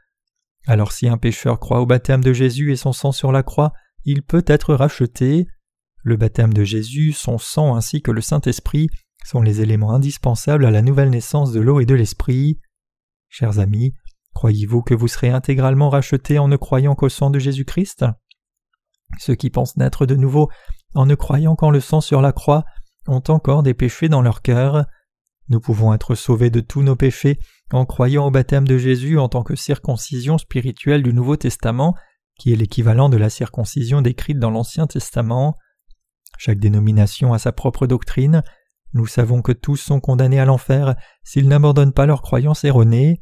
[SPEAKER 1] Alors si un pécheur croit au baptême de Jésus et son sang sur la croix, il peut être racheté. Le baptême de Jésus, son sang ainsi que le Saint-Esprit sont les éléments indispensables à la nouvelle naissance de l'eau et de l'esprit. Chers amis, croyez-vous que vous serez intégralement rachetés en ne croyant qu'au sang de Jésus-Christ? Ceux qui pensent naître de nouveau en ne croyant qu'en le sang sur la croix ont encore des péchés dans leur cœur. Nous pouvons être sauvés de tous nos péchés en croyant au baptême de Jésus en tant que circoncision spirituelle du Nouveau Testament, qui est l'équivalent de la circoncision décrite dans l'Ancien Testament. Chaque dénomination a sa propre doctrine, nous savons que tous sont condamnés à l'enfer s'ils n'abandonnent pas leur croyance erronée.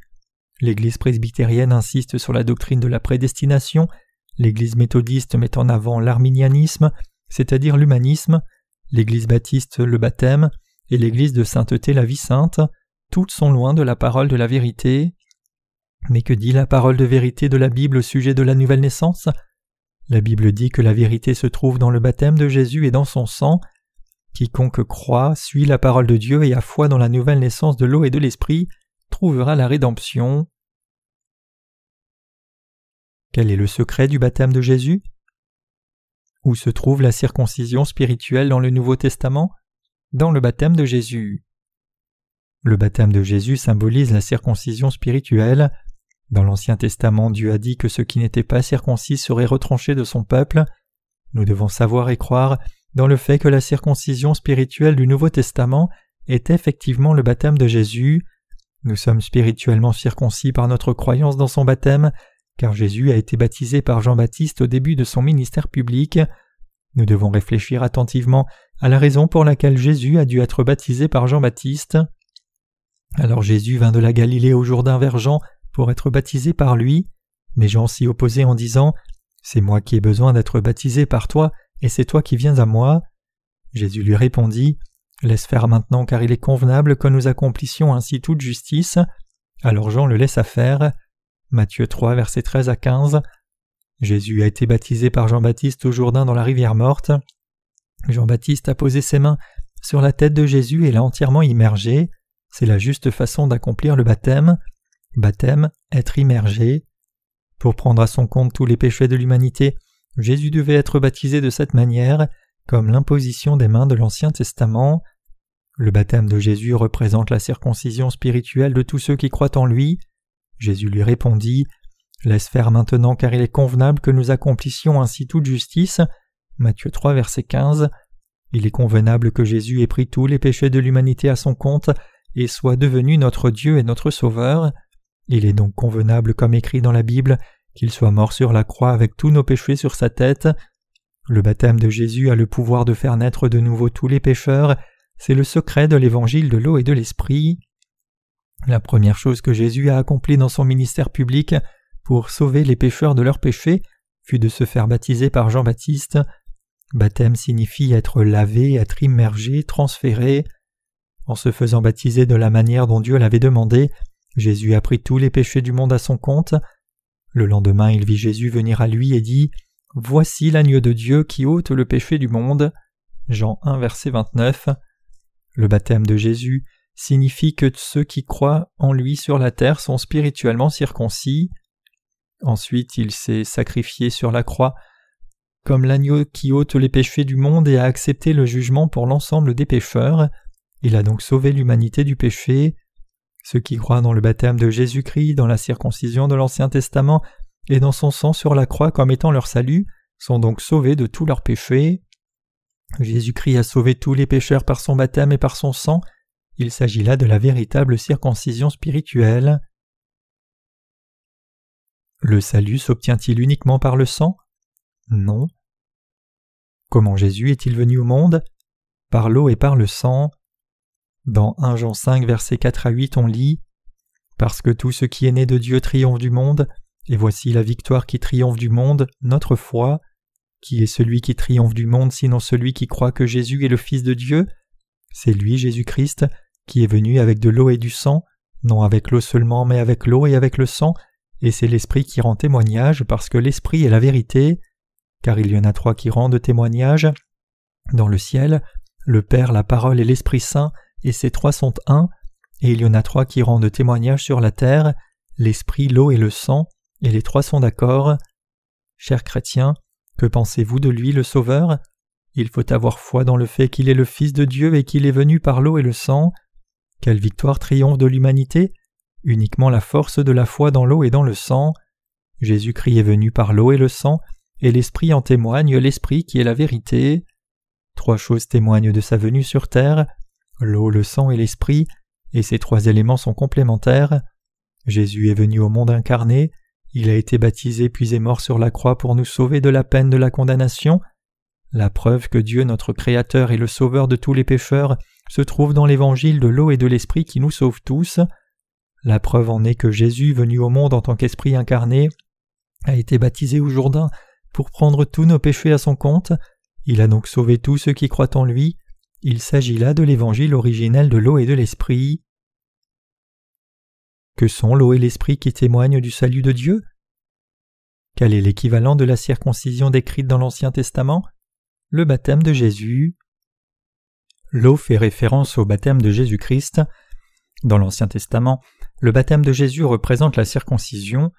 [SPEAKER 1] L'Église presbytérienne insiste sur la doctrine de la prédestination, l'Église méthodiste met en avant l'arminianisme, c'est-à-dire l'humanisme, l'Église baptiste le baptême, et l'Église de sainteté la vie sainte, toutes sont loin de la parole de la vérité. Mais que dit la parole de vérité de la Bible au sujet de la nouvelle naissance? La Bible dit que la vérité se trouve dans le baptême de Jésus et dans son sang, Quiconque croit, suit la parole de Dieu et a foi dans la nouvelle naissance de l'eau et de l'esprit, trouvera la rédemption. Quel est le secret du baptême de Jésus? Où se trouve la circoncision spirituelle dans le Nouveau Testament? Dans le baptême de Jésus. Le baptême de Jésus symbolise la circoncision spirituelle. Dans l'Ancien Testament, Dieu a dit que ceux qui n'étaient pas circoncis seraient retranchés de son peuple. Nous devons savoir et croire dans le fait que la circoncision spirituelle du Nouveau Testament est effectivement le baptême de Jésus. Nous sommes spirituellement circoncis par notre croyance dans son baptême, car Jésus a été baptisé par Jean-Baptiste au début de son ministère public. Nous devons réfléchir attentivement à la raison pour laquelle Jésus a dû être baptisé par Jean-Baptiste. Alors Jésus vint de la Galilée au Jourdain vers Jean pour être baptisé par lui, mais Jean s'y opposait en disant C'est moi qui ai besoin d'être baptisé par toi, et c'est toi qui viens à moi? Jésus lui répondit Laisse faire maintenant, car il est convenable que nous accomplissions ainsi toute justice. Alors Jean le laissa faire. Matthieu 3, versets 13 à 15. Jésus a été baptisé par Jean-Baptiste au Jourdain dans la rivière morte. Jean-Baptiste a posé ses mains sur la tête de Jésus et l'a entièrement immergé. C'est la juste façon d'accomplir le baptême. Baptême, être immergé. Pour prendre à son compte tous les péchés de l'humanité, Jésus devait être baptisé de cette manière, comme l'imposition des mains de l'Ancien Testament. Le baptême de Jésus représente la circoncision spirituelle de tous ceux qui croient en lui. Jésus lui répondit Laisse faire maintenant car il est convenable que nous accomplissions ainsi toute justice. Matthieu 3 verset 15. Il est convenable que Jésus ait pris tous les péchés de l'humanité à son compte et soit devenu notre Dieu et notre Sauveur. Il est donc convenable, comme écrit dans la Bible, qu'il soit mort sur la croix avec tous nos péchés sur sa tête. Le baptême de Jésus a le pouvoir de faire naître de nouveau tous les pécheurs, c'est le secret de l'évangile de l'eau et de l'esprit. La première chose que Jésus a accomplie dans son ministère public pour sauver les pécheurs de leurs péchés fut de se faire baptiser par Jean-Baptiste. Baptême signifie être lavé, être immergé, transféré. En se faisant baptiser de la manière dont Dieu l'avait demandé, Jésus a pris tous les péchés du monde à son compte. Le lendemain, il vit Jésus venir à lui et dit Voici l'agneau de Dieu qui ôte le péché du monde. Jean 1, verset 29. Le baptême de Jésus signifie que ceux qui croient en lui sur la terre sont spirituellement circoncis. Ensuite, il s'est sacrifié sur la croix comme l'agneau qui ôte les péchés du monde et a accepté le jugement pour l'ensemble des pécheurs. Il a donc sauvé l'humanité du péché. Ceux qui croient dans le baptême de Jésus-Christ, dans la circoncision de l'Ancien Testament et dans son sang sur la croix comme étant leur salut, sont donc sauvés de tous leurs péchés. Jésus-Christ a sauvé tous les pécheurs par son baptême et par son sang. Il s'agit là de la véritable circoncision spirituelle. Le salut s'obtient-il uniquement par le sang? Non. Comment Jésus est-il venu au monde? Par l'eau et par le sang. Dans 1 Jean 5 versets 4 à 8 on lit Parce que tout ce qui est né de Dieu triomphe du monde, et voici la victoire qui triomphe du monde, notre foi. Qui est celui qui triomphe du monde sinon celui qui croit que Jésus est le Fils de Dieu? C'est lui, Jésus-Christ, qui est venu avec de l'eau et du sang, non avec l'eau seulement, mais avec l'eau et avec le sang, et c'est l'Esprit qui rend témoignage, parce que l'Esprit est la vérité. Car il y en a trois qui rendent témoignage. Dans le ciel, le Père, la parole et l'Esprit Saint, et ces trois sont un, et il y en a trois qui rendent témoignage sur la terre, l'esprit, l'eau et le sang, et les trois sont d'accord. Chers chrétiens, que pensez-vous de lui le Sauveur? Il faut avoir foi dans le fait qu'il est le Fils de Dieu et qu'il est venu par l'eau et le sang. Quelle victoire triomphe de l'humanité Uniquement la force de la foi dans l'eau et dans le sang. Jésus-Christ est venu par l'eau et le sang, et l'Esprit en témoigne, l'Esprit qui est la vérité. Trois choses témoignent de sa venue sur terre, l'eau, le sang et l'esprit, et ces trois éléments sont complémentaires. Jésus est venu au monde incarné, il a été baptisé puis est mort sur la croix pour nous sauver de la peine de la condamnation. La preuve que Dieu notre Créateur est le Sauveur de tous les pécheurs se trouve dans l'évangile de l'eau et de l'Esprit qui nous sauve tous. La preuve en est que Jésus, venu au monde en tant qu'Esprit incarné, a été baptisé au Jourdain pour prendre tous nos péchés à son compte. Il a donc sauvé tous ceux qui croient en lui. Il s'agit là de l'évangile originel de l'eau et de l'esprit. Que sont l'eau et l'esprit qui témoignent du salut de Dieu? Quel est l'équivalent de la circoncision décrite dans l'Ancien Testament? Le baptême de Jésus. L'eau fait référence au baptême de Jésus-Christ. Dans l'Ancien Testament, le baptême de Jésus représente la circoncision.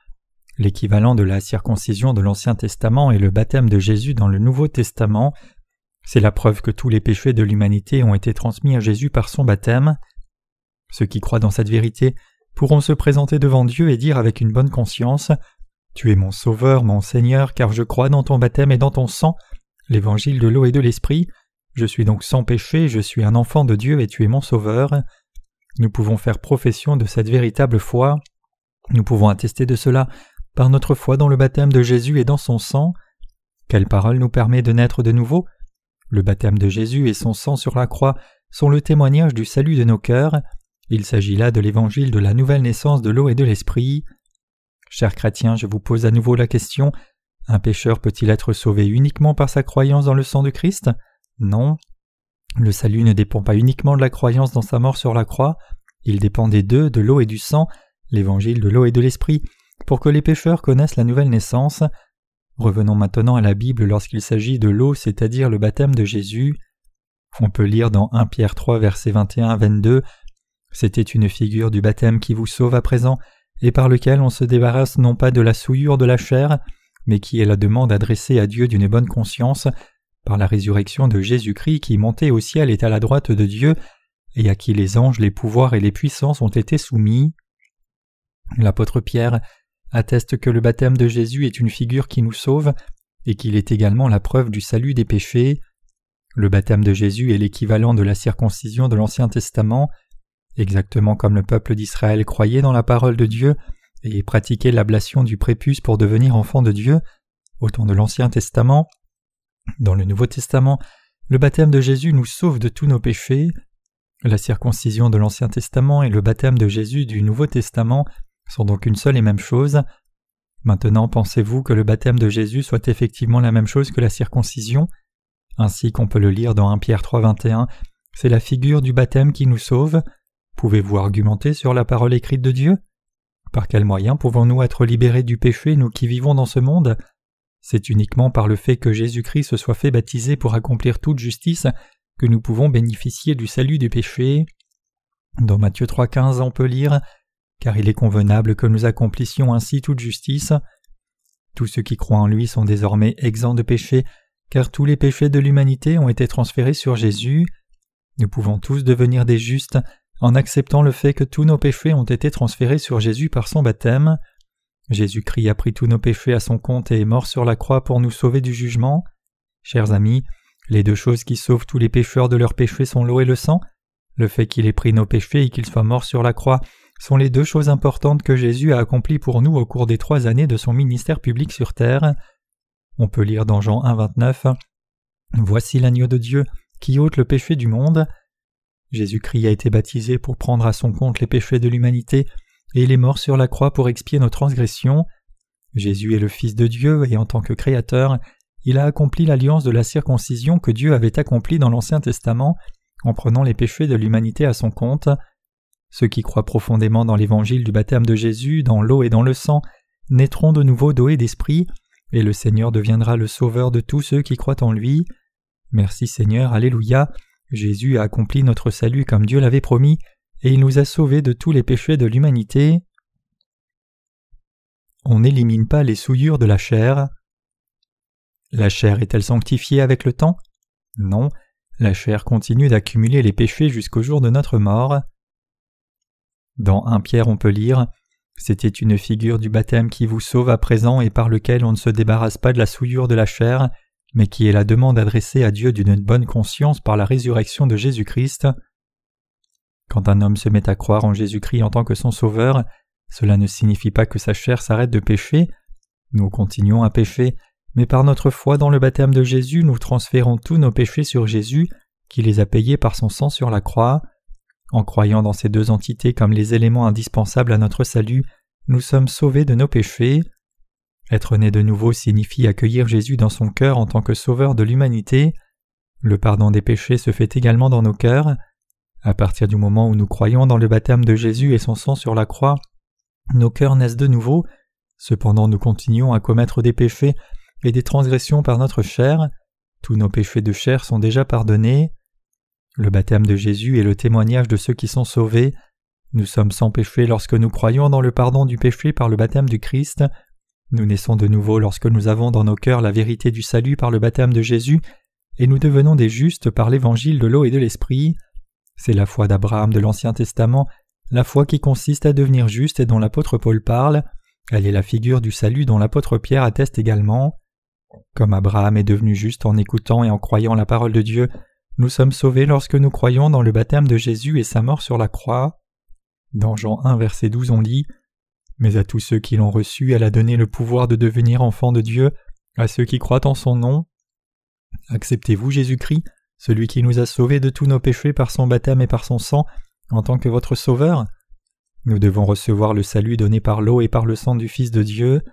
[SPEAKER 1] L'équivalent de la circoncision de l'Ancien Testament est le baptême de Jésus dans le Nouveau Testament. C'est la preuve que tous les péchés de l'humanité ont été transmis à Jésus par son baptême. Ceux qui croient dans cette vérité pourront se présenter devant Dieu et dire avec une bonne conscience Tu es mon Sauveur, mon Seigneur, car je crois dans ton baptême et dans ton sang, l'évangile de l'eau et de l'esprit. Je suis donc sans péché, je suis un enfant de Dieu et tu es mon Sauveur. Nous pouvons faire profession de cette véritable foi. Nous pouvons attester de cela par notre foi dans le baptême de Jésus et dans son sang. Quelle parole nous permet de naître de nouveau? Le baptême de Jésus et son sang sur la croix sont le témoignage du salut de nos cœurs. Il s'agit là de l'évangile de la nouvelle naissance de l'eau et de l'esprit. Chers chrétiens, je vous pose à nouveau la question un pécheur peut-il être sauvé uniquement par sa croyance dans le sang de Christ? Non. Le salut ne dépend pas uniquement de la croyance dans sa mort sur la croix, il dépend des deux, de l'eau et du sang, l'évangile de l'eau et de l'esprit, pour que les pécheurs connaissent la nouvelle naissance. Revenons maintenant à la Bible lorsqu'il s'agit de l'eau, c'est-à-dire le baptême de Jésus. On peut lire dans 1 Pierre 3 versets 21 à 22 c'était une figure du baptême qui vous sauve à présent, et par lequel on se débarrasse non pas de la souillure de la chair, mais qui est la demande adressée à Dieu d'une bonne conscience, par la résurrection de Jésus-Christ qui montait au ciel et à la droite de Dieu, et à qui les anges, les pouvoirs et les puissances ont été soumis. L'apôtre Pierre atteste que le baptême de Jésus est une figure qui nous sauve, et qu'il est également la preuve du salut des péchés. Le baptême de Jésus est l'équivalent de la circoncision de l'Ancien Testament, Exactement comme le peuple d'Israël croyait dans la parole de Dieu et pratiquait l'ablation du prépuce pour devenir enfant de Dieu, au temps de l'Ancien Testament, dans le Nouveau Testament, le baptême de Jésus nous sauve de tous nos péchés. La circoncision de l'Ancien Testament et le baptême de Jésus du Nouveau Testament sont donc une seule et même chose. Maintenant, pensez-vous que le baptême de Jésus soit effectivement la même chose que la circoncision? Ainsi qu'on peut le lire dans 1 Pierre 3.21, c'est la figure du baptême qui nous sauve. Pouvez-vous argumenter sur la parole écrite de Dieu? Par quel moyen pouvons-nous être libérés du péché, nous qui vivons dans ce monde? C'est uniquement par le fait que Jésus-Christ se soit fait baptiser pour accomplir toute justice que nous pouvons bénéficier du salut du péché. Dans Matthieu 3,15, on peut lire Car il est convenable que nous accomplissions ainsi toute justice. Tous ceux qui croient en lui sont désormais exempts de péché, car tous les péchés de l'humanité ont été transférés sur Jésus. Nous pouvons tous devenir des justes en acceptant le fait que tous nos péchés ont été transférés sur Jésus par son baptême. Jésus-Christ a pris tous nos péchés à son compte et est mort sur la croix pour nous sauver du jugement. Chers amis, les deux choses qui sauvent tous les pécheurs de leurs péchés sont l'eau et le sang. Le fait qu'il ait pris nos péchés et qu'il soit mort sur la croix sont les deux choses importantes que Jésus a accomplies pour nous au cours des trois années de son ministère public sur terre. On peut lire dans Jean 1,29 Voici l'agneau de Dieu qui ôte le péché du monde. Jésus-Christ a été baptisé pour prendre à son compte les péchés de l'humanité, et il est mort sur la croix pour expier nos transgressions. Jésus est le Fils de Dieu, et en tant que Créateur, il a accompli l'alliance de la circoncision que Dieu avait accomplie dans l'Ancien Testament en prenant les péchés de l'humanité à son compte. Ceux qui croient profondément dans l'évangile du baptême de Jésus, dans l'eau et dans le sang, naîtront de nouveau d'eau d'esprit, et le Seigneur deviendra le sauveur de tous ceux qui croient en lui. Merci Seigneur, Alléluia. Jésus a accompli notre salut comme Dieu l'avait promis, et il nous a sauvés de tous les péchés de l'humanité. On n'élimine pas les souillures de la chair. La chair est-elle sanctifiée avec le temps? Non, la chair continue d'accumuler les péchés jusqu'au jour de notre mort. Dans 1 Pierre on peut lire C'était une figure du baptême qui vous sauve à présent et par lequel on ne se débarrasse pas de la souillure de la chair, mais qui est la demande adressée à Dieu d'une bonne conscience par la résurrection de Jésus-Christ. Quand un homme se met à croire en Jésus-Christ en tant que son sauveur, cela ne signifie pas que sa chair s'arrête de pécher. Nous continuons à pécher, mais par notre foi dans le baptême de Jésus, nous transférons tous nos péchés sur Jésus, qui les a payés par son sang sur la croix. En croyant dans ces deux entités comme les éléments indispensables à notre salut, nous sommes sauvés de nos péchés. Être né de nouveau signifie accueillir Jésus dans son cœur en tant que sauveur de l'humanité. Le pardon des péchés se fait également dans nos cœurs. À partir du moment où nous croyons dans le baptême de Jésus et son sang sur la croix, nos cœurs naissent de nouveau. Cependant, nous continuons à commettre des péchés et des transgressions par notre chair. Tous nos péchés de chair sont déjà pardonnés. Le baptême de Jésus est le témoignage de ceux qui sont sauvés. Nous sommes sans péché lorsque nous croyons dans le pardon du péché par le baptême du Christ. Nous naissons de nouveau lorsque nous avons dans nos cœurs la vérité du salut par le baptême de Jésus, et nous devenons des justes par l'évangile de l'eau et de l'esprit. C'est la foi d'Abraham de l'Ancien Testament, la foi qui consiste à devenir juste et dont l'apôtre Paul parle. Elle est la figure du salut dont l'apôtre Pierre atteste également. Comme Abraham est devenu juste en écoutant et en croyant la parole de Dieu, nous sommes sauvés lorsque nous croyons dans le baptême de Jésus et sa mort sur la croix. Dans Jean 1 verset 12 on lit mais à tous ceux qui l'ont reçu, elle a donné le pouvoir de devenir enfants de Dieu, à ceux qui croient en son nom. Acceptez-vous Jésus-Christ, celui qui nous a sauvés de tous nos péchés par son baptême et par son sang, en tant que votre Sauveur Nous devons recevoir le salut donné par l'eau et par le sang du Fils de Dieu.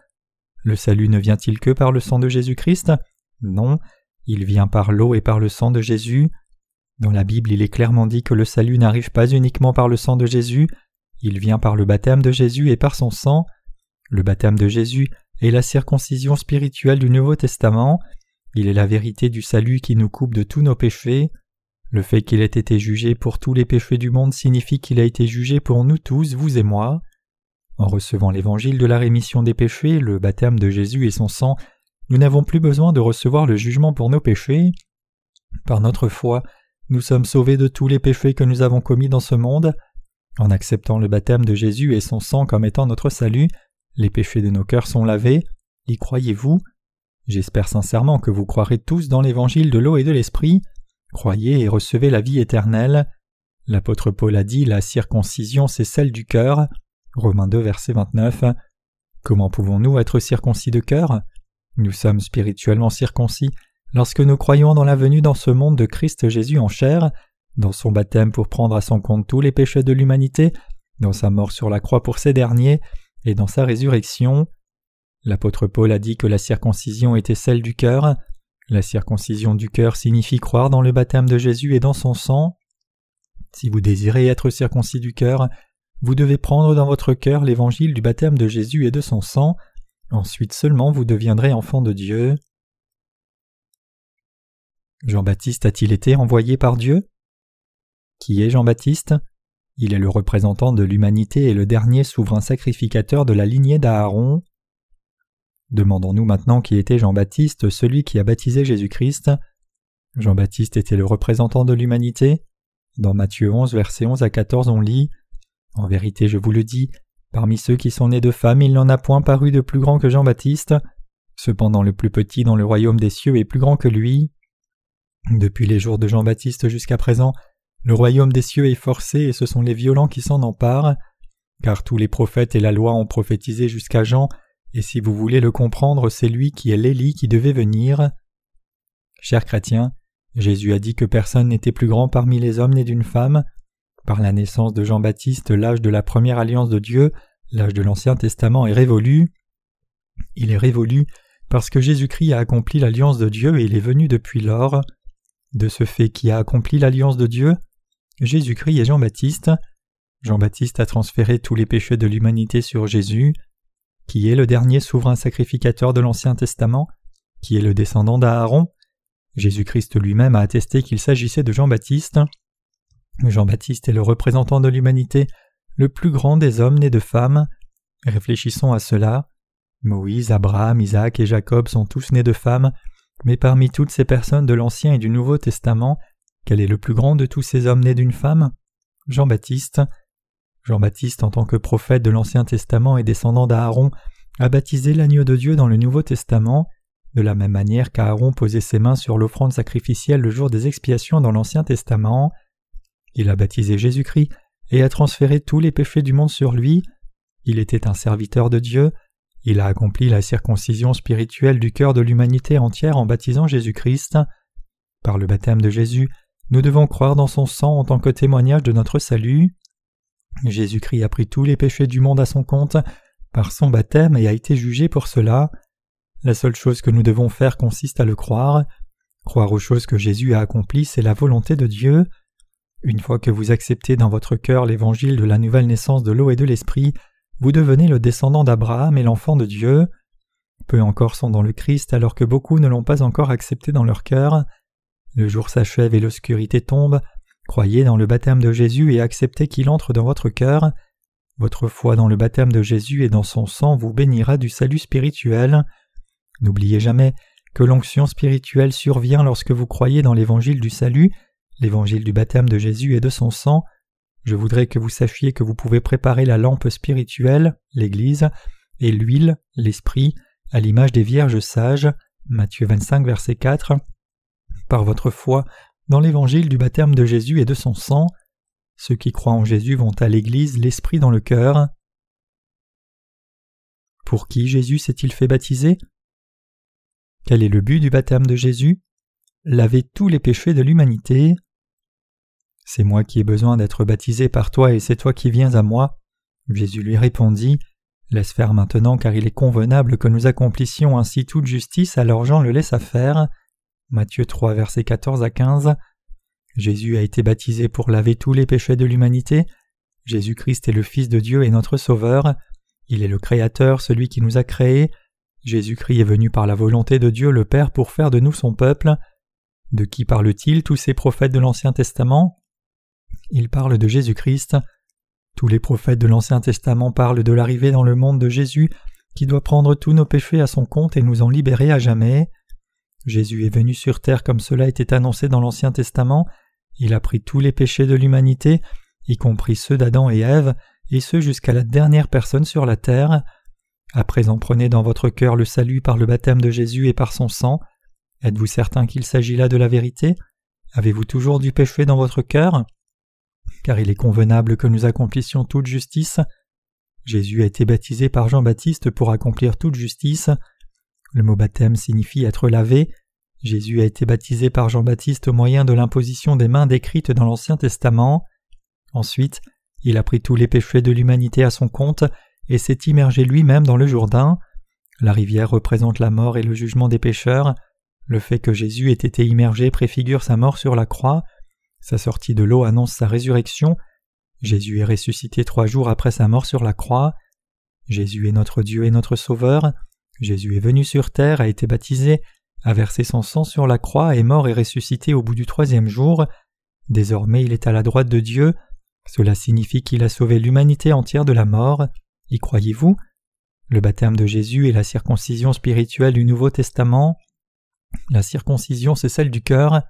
[SPEAKER 1] Le salut ne vient-il que par le sang de Jésus-Christ? Non, il vient par l'eau et par le sang de Jésus. Dans la Bible, il est clairement dit que le salut n'arrive pas uniquement par le sang de Jésus, il vient par le baptême de Jésus et par son sang. Le baptême de Jésus est la circoncision spirituelle du Nouveau Testament. Il est la vérité du salut qui nous coupe de tous nos péchés. Le fait qu'il ait été jugé pour tous les péchés du monde signifie qu'il a été jugé pour nous tous, vous et moi. En recevant l'évangile de la rémission des péchés, le baptême de Jésus et son sang, nous n'avons plus besoin de recevoir le jugement pour nos péchés. Par notre foi, nous sommes sauvés de tous les péchés que nous avons commis dans ce monde. En acceptant le baptême de Jésus et son sang comme étant notre salut, les péchés de nos cœurs sont lavés. Y croyez-vous? J'espère sincèrement que vous croirez tous dans l'évangile de l'eau et de l'esprit. Croyez et recevez la vie éternelle. L'apôtre Paul a dit La circoncision, c'est celle du cœur. Romains 2, verset 29. Comment pouvons-nous être circoncis de cœur? Nous sommes spirituellement circoncis lorsque nous croyons dans la venue dans ce monde de Christ Jésus en chair dans son baptême pour prendre à son compte tous les péchés de l'humanité, dans sa mort sur la croix pour ces derniers, et dans sa résurrection. L'apôtre Paul a dit que la circoncision était celle du cœur. La circoncision du cœur signifie croire dans le baptême de Jésus et dans son sang. Si vous désirez être circoncis du cœur, vous devez prendre dans votre cœur l'évangile du baptême de Jésus et de son sang, ensuite seulement vous deviendrez enfant de Dieu. Jean-Baptiste a-t-il été envoyé par Dieu? Qui est Jean-Baptiste? Il est le représentant de l'humanité et le dernier souverain sacrificateur de la lignée d'Aaron. Demandons-nous maintenant qui était Jean-Baptiste, celui qui a baptisé Jésus-Christ. Jean-Baptiste était le représentant de l'humanité. Dans Matthieu 11, versets 11 à 14, on lit En vérité, je vous le dis, parmi ceux qui sont nés de femmes, il n'en a point paru de plus grand que Jean-Baptiste. Cependant, le plus petit dans le royaume des cieux est plus grand que lui. Depuis les jours de Jean-Baptiste jusqu'à présent, le royaume des cieux est forcé et ce sont les violents qui s'en emparent, car tous les prophètes et la loi ont prophétisé jusqu'à Jean, et si vous voulez le comprendre, c'est lui qui est l'Élie qui devait venir. Chers chrétiens, Jésus a dit que personne n'était plus grand parmi les hommes nés d'une femme. Par la naissance de Jean-Baptiste, l'âge de la première alliance de Dieu, l'âge de l'Ancien Testament est révolu. Il est révolu parce que Jésus-Christ a accompli l'alliance de Dieu et il est venu depuis lors. De ce fait qui a accompli l'alliance de Dieu, Jésus-Christ et Jean-Baptiste. Jean-Baptiste a transféré tous les péchés de l'humanité sur Jésus, qui est le dernier souverain sacrificateur de l'Ancien Testament, qui est le descendant d'Aaron. Jésus-Christ lui-même a attesté qu'il s'agissait de Jean-Baptiste. Jean-Baptiste est le représentant de l'humanité, le plus grand des hommes nés de femmes. Réfléchissons à cela. Moïse, Abraham, Isaac et Jacob sont tous nés de femmes, mais parmi toutes ces personnes de l'Ancien et du Nouveau Testament, quel est le plus grand de tous ces hommes nés d'une femme? Jean-Baptiste. Jean-Baptiste, en tant que prophète de l'Ancien Testament et descendant d'Aaron, a baptisé l'agneau de Dieu dans le Nouveau Testament, de la même manière qu'Aaron posait ses mains sur l'offrande sacrificielle le jour des expiations dans l'Ancien Testament. Il a baptisé Jésus-Christ et a transféré tous les péchés du monde sur lui. Il était un serviteur de Dieu. Il a accompli la circoncision spirituelle du cœur de l'humanité entière en baptisant Jésus-Christ. Par le baptême de Jésus, nous devons croire dans son sang en tant que témoignage de notre salut. Jésus-Christ a pris tous les péchés du monde à son compte par son baptême et a été jugé pour cela. La seule chose que nous devons faire consiste à le croire. Croire aux choses que Jésus a accomplies, c'est la volonté de Dieu. Une fois que vous acceptez dans votre cœur l'évangile de la nouvelle naissance de l'eau et de l'esprit, vous devenez le descendant d'Abraham et l'enfant de Dieu. Peu encore sont dans le Christ alors que beaucoup ne l'ont pas encore accepté dans leur cœur. Le jour s'achève et l'obscurité tombe. Croyez dans le baptême de Jésus et acceptez qu'il entre dans votre cœur. Votre foi dans le baptême de Jésus et dans son sang vous bénira du salut spirituel. N'oubliez jamais que l'onction spirituelle survient lorsque vous croyez dans l'évangile du salut, l'évangile du baptême de Jésus et de son sang. Je voudrais que vous sachiez que vous pouvez préparer la lampe spirituelle, l'Église, et l'huile, l'Esprit, à l'image des vierges sages. Matthieu 25, verset 4. Par votre foi dans l'évangile du baptême de Jésus et de son sang, ceux qui croient en Jésus vont à l'Église l'Esprit dans le cœur. Pour qui Jésus s'est-il fait baptiser? Quel est le but du baptême de Jésus? Laver tous les péchés de l'humanité. C'est moi qui ai besoin d'être baptisé par toi et c'est toi qui viens à moi. Jésus lui répondit Laisse faire maintenant car il est convenable que nous accomplissions ainsi toute justice, alors Jean le laissa faire. Matthieu 3 versets 14 à 15. Jésus a été baptisé pour laver tous les péchés de l'humanité. Jésus-Christ est le Fils de Dieu et notre Sauveur. Il est le Créateur, celui qui nous a créés. Jésus-Christ est venu par la volonté de Dieu le Père pour faire de nous son peuple. De qui parlent-ils tous ces prophètes de l'Ancien Testament? Ils parlent de Jésus-Christ. Tous les prophètes de l'Ancien Testament parlent de l'arrivée dans le monde de Jésus, qui doit prendre tous nos péchés à son compte et nous en libérer à jamais. Jésus est venu sur terre comme cela était annoncé dans l'Ancien Testament, il a pris tous les péchés de l'humanité, y compris ceux d'Adam et Ève, et ceux jusqu'à la dernière personne sur la terre. À présent prenez dans votre cœur le salut par le baptême de Jésus et par son sang. Êtes-vous certain qu'il s'agit là de la vérité? Avez-vous toujours du péché dans votre cœur? Car il est convenable que nous accomplissions toute justice. Jésus a été baptisé par Jean-Baptiste pour accomplir toute justice. Le mot baptême signifie être lavé. Jésus a été baptisé par Jean-Baptiste au moyen de l'imposition des mains décrites dans l'Ancien Testament. Ensuite, il a pris tous les péchés de l'humanité à son compte et s'est immergé lui-même dans le Jourdain. La rivière représente la mort et le jugement des pécheurs. Le fait que Jésus ait été immergé préfigure sa mort sur la croix. Sa sortie de l'eau annonce sa résurrection. Jésus est ressuscité trois jours après sa mort sur la croix. Jésus est notre Dieu et notre Sauveur. Jésus est venu sur terre, a été baptisé, a versé son sang sur la croix, est mort et ressuscité au bout du troisième jour. Désormais il est à la droite de Dieu. Cela signifie qu'il a sauvé l'humanité entière de la mort. Y croyez-vous? Le baptême de Jésus est la circoncision spirituelle du Nouveau Testament. La circoncision, c'est celle du cœur.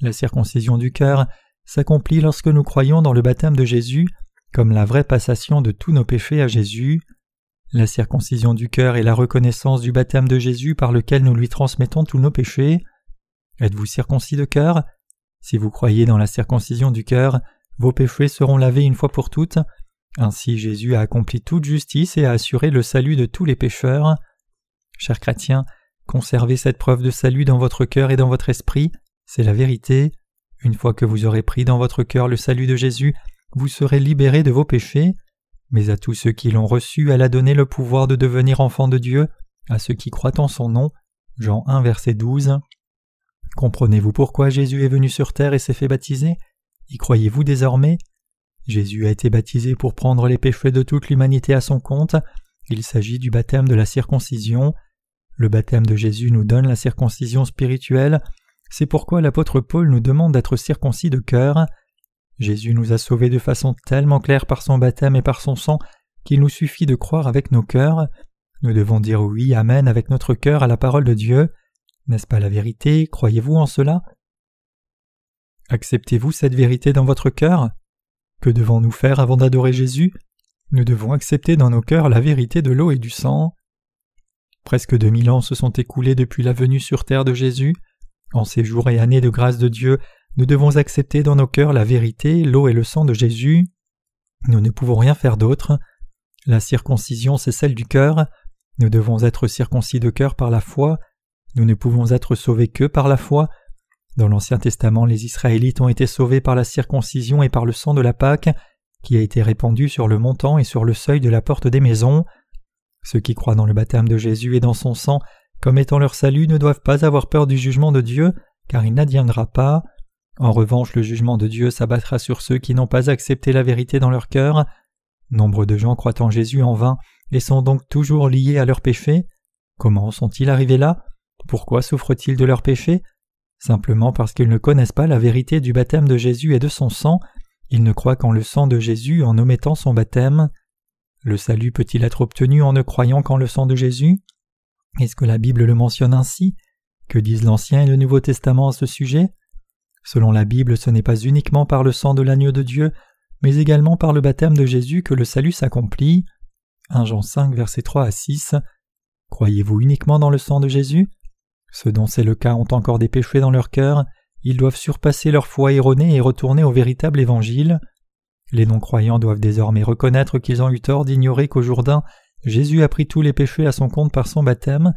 [SPEAKER 1] La circoncision du cœur s'accomplit lorsque nous croyons dans le baptême de Jésus comme la vraie passation de tous nos péchés à Jésus. La circoncision du cœur est la reconnaissance du baptême de Jésus par lequel nous lui transmettons tous nos péchés. Êtes-vous circoncis de cœur? Si vous croyez dans la circoncision du cœur, vos péchés seront lavés une fois pour toutes. Ainsi Jésus a accompli toute justice et a assuré le salut de tous les pécheurs. Chers chrétiens, conservez cette preuve de salut dans votre cœur et dans votre esprit. C'est la vérité. Une fois que vous aurez pris dans votre cœur le salut de Jésus, vous serez libérés de vos péchés. Mais à tous ceux qui l'ont reçu, elle a donné le pouvoir de devenir enfants de Dieu, à ceux qui croient en son nom. Jean 1, verset 12. Comprenez-vous pourquoi Jésus est venu sur terre et s'est fait baptiser? Y croyez-vous désormais? Jésus a été baptisé pour prendre les péchés de toute l'humanité à son compte. Il s'agit du baptême de la circoncision. Le baptême de Jésus nous donne la circoncision spirituelle c'est pourquoi l'apôtre Paul nous demande d'être circoncis de cœur. Jésus nous a sauvés de façon tellement claire par son baptême et par son sang qu'il nous suffit de croire avec nos cœurs. Nous devons dire oui, Amen avec notre cœur à la parole de Dieu. N'est-ce pas la vérité? Croyez-vous en cela? Acceptez-vous cette vérité dans votre cœur? Que devons-nous faire avant d'adorer Jésus? Nous devons accepter dans nos cœurs la vérité de l'eau et du sang. Presque deux mille ans se sont écoulés depuis la venue sur terre de Jésus. En ces jours et années de grâce de Dieu, nous devons accepter dans nos cœurs la vérité, l'eau et le sang de Jésus. Nous ne pouvons rien faire d'autre. La circoncision, c'est celle du cœur. Nous devons être circoncis de cœur par la foi. Nous ne pouvons être sauvés que par la foi. Dans l'Ancien Testament, les Israélites ont été sauvés par la circoncision et par le sang de la Pâque, qui a été répandu sur le montant et sur le seuil de la porte des maisons. Ceux qui croient dans le baptême de Jésus et dans son sang comme étant leur salut, ne doivent pas avoir peur du jugement de Dieu, car il n'adviendra pas. En revanche, le jugement de Dieu s'abattra sur ceux qui n'ont pas accepté la vérité dans leur cœur. Nombre de gens croient en Jésus en vain et sont donc toujours liés à leurs péchés. Comment sont-ils arrivés là? Pourquoi souffrent-ils de leurs péchés? Simplement parce qu'ils ne connaissent pas la vérité du baptême de Jésus et de son sang, ils ne croient qu'en le sang de Jésus en omettant son baptême. Le salut peut-il être obtenu en ne croyant qu'en le sang de Jésus? Est-ce que la Bible le mentionne ainsi? Que disent l'Ancien et le Nouveau Testament à ce sujet? Selon la Bible, ce n'est pas uniquement par le sang de l'agneau de Dieu, mais également par le baptême de Jésus que le salut s'accomplit. 1 Jean 5, versets 3 à 6. Croyez-vous uniquement dans le sang de Jésus? Ceux dont c'est le cas ont encore des péchés dans leur cœur, ils doivent surpasser leur foi erronée et retourner au véritable évangile. Les non-croyants doivent désormais reconnaître qu'ils ont eu tort d'ignorer qu'au Jourdain, Jésus a pris tous les péchés à son compte par son baptême.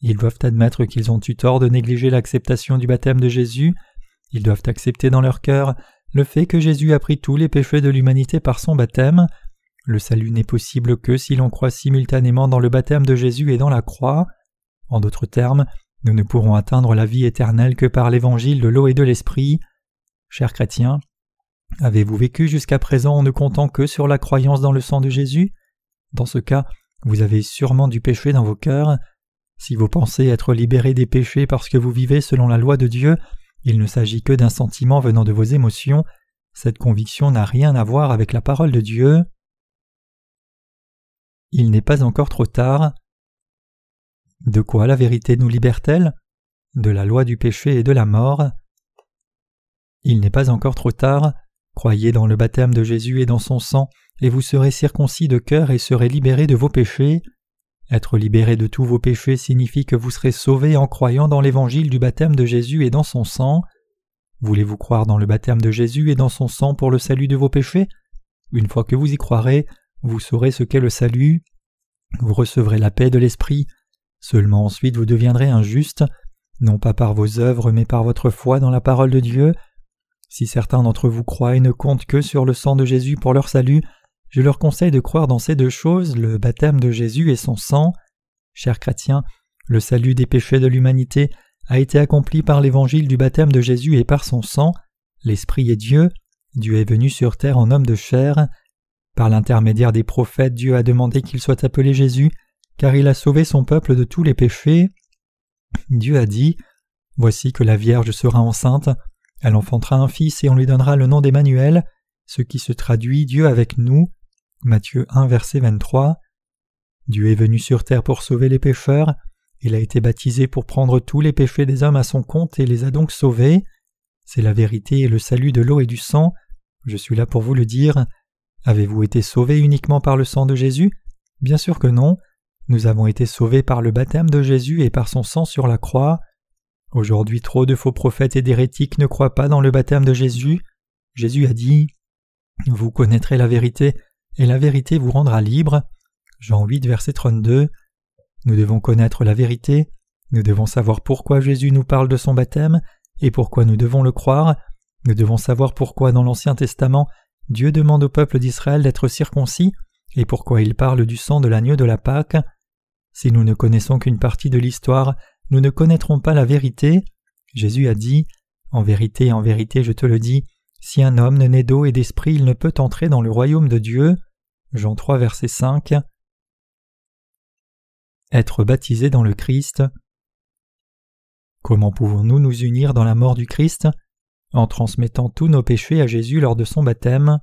[SPEAKER 1] Ils doivent admettre qu'ils ont eu tort de négliger l'acceptation du baptême de Jésus. Ils doivent accepter dans leur cœur le fait que Jésus a pris tous les péchés de l'humanité par son baptême. Le salut n'est possible que si l'on croit simultanément dans le baptême de Jésus et dans la croix. En d'autres termes, nous ne pourrons atteindre la vie éternelle que par l'évangile de l'eau et de l'esprit. Chers chrétiens, Avez-vous vécu jusqu'à présent en ne comptant que sur la croyance dans le sang de Jésus? Dans ce cas, vous avez sûrement du péché dans vos cœurs. Si vous pensez être libéré des péchés parce que vous vivez selon la loi de Dieu, il ne s'agit que d'un sentiment venant de vos émotions. Cette conviction n'a rien à voir avec la parole de Dieu. Il n'est pas encore trop tard. De quoi la vérité nous libère-t-elle? De la loi du péché et de la mort. Il n'est pas encore trop tard. Croyez dans le baptême de Jésus et dans son sang, et vous serez circoncis de cœur et serez libérés de vos péchés. Être libéré de tous vos péchés signifie que vous serez sauvés en croyant dans l'évangile du baptême de Jésus et dans son sang. Voulez-vous croire dans le baptême de Jésus et dans son sang pour le salut de vos péchés? Une fois que vous y croirez, vous saurez ce qu'est le salut. Vous recevrez la paix de l'esprit. Seulement ensuite vous deviendrez un juste, non pas par vos œuvres mais par votre foi dans la parole de Dieu. Si certains d'entre vous croient et ne comptent que sur le sang de Jésus pour leur salut, je leur conseille de croire dans ces deux choses, le baptême de Jésus et son sang. Chers chrétiens, le salut des péchés de l'humanité a été accompli par l'évangile du baptême de Jésus et par son sang. L'Esprit est Dieu, Dieu est venu sur terre en homme de chair. Par l'intermédiaire des prophètes, Dieu a demandé qu'il soit appelé Jésus, car il a sauvé son peuple de tous les péchés. Dieu a dit Voici que la Vierge sera enceinte, elle enfantera un fils et on lui donnera le nom d'Emmanuel, ce qui se traduit Dieu avec nous. Matthieu 1, verset 23. Dieu est venu sur terre pour sauver les pécheurs. Il a été baptisé pour prendre tous les péchés des hommes à son compte et les a donc sauvés. C'est la vérité et le salut de l'eau et du sang. Je suis là pour vous le dire. Avez-vous été sauvés uniquement par le sang de Jésus? Bien sûr que non. Nous avons été sauvés par le baptême de Jésus et par son sang sur la croix. Aujourd'hui trop de faux prophètes et d'hérétiques ne croient pas dans le baptême de Jésus. Jésus a dit Vous connaîtrez la vérité, et la vérité vous rendra libre. Jean 8, verset 32. Nous devons connaître la vérité, nous devons savoir pourquoi Jésus nous parle de son baptême, et pourquoi nous devons le croire, nous devons savoir pourquoi dans l'Ancien Testament Dieu demande au peuple d'Israël d'être circoncis, et pourquoi il parle du sang de l'agneau de la Pâque. Si nous ne connaissons qu'une partie de l'histoire, nous ne connaîtrons pas la vérité. Jésus a dit En vérité, en vérité, je te le dis, si un homme ne naît d'eau et d'esprit, il ne peut entrer dans le royaume de Dieu. Jean 3, verset 5. Être baptisé dans le Christ. Comment pouvons-nous nous unir dans la mort du Christ En transmettant tous nos péchés à Jésus lors de son baptême?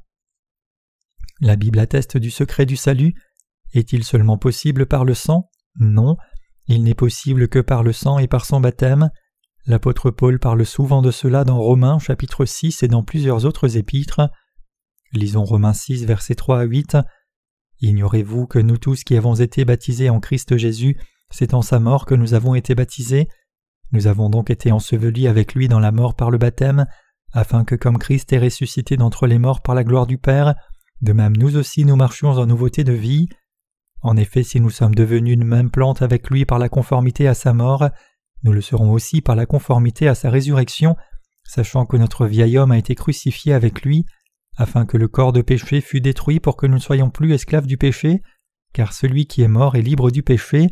[SPEAKER 1] La Bible atteste du secret du salut. Est-il seulement possible par le sang? Non, il n'est possible que par le sang et par son baptême. L'apôtre Paul parle souvent de cela dans Romains chapitre 6 et dans plusieurs autres épîtres. Lisons Romains 6 versets 3 à 8. Ignorez-vous que nous tous qui avons été baptisés en Christ Jésus, c'est en sa mort que nous avons été baptisés Nous avons donc été ensevelis avec lui dans la mort par le baptême, afin que comme Christ est ressuscité d'entre les morts par la gloire du Père, de même nous aussi nous marchions en nouveauté de vie. En effet, si nous sommes devenus une même plante avec lui par la conformité à sa mort, nous le serons aussi par la conformité à sa résurrection, sachant que notre vieil homme a été crucifié avec lui, afin que le corps de péché fût détruit pour que nous ne soyons plus esclaves du péché, car celui qui est mort est libre du péché.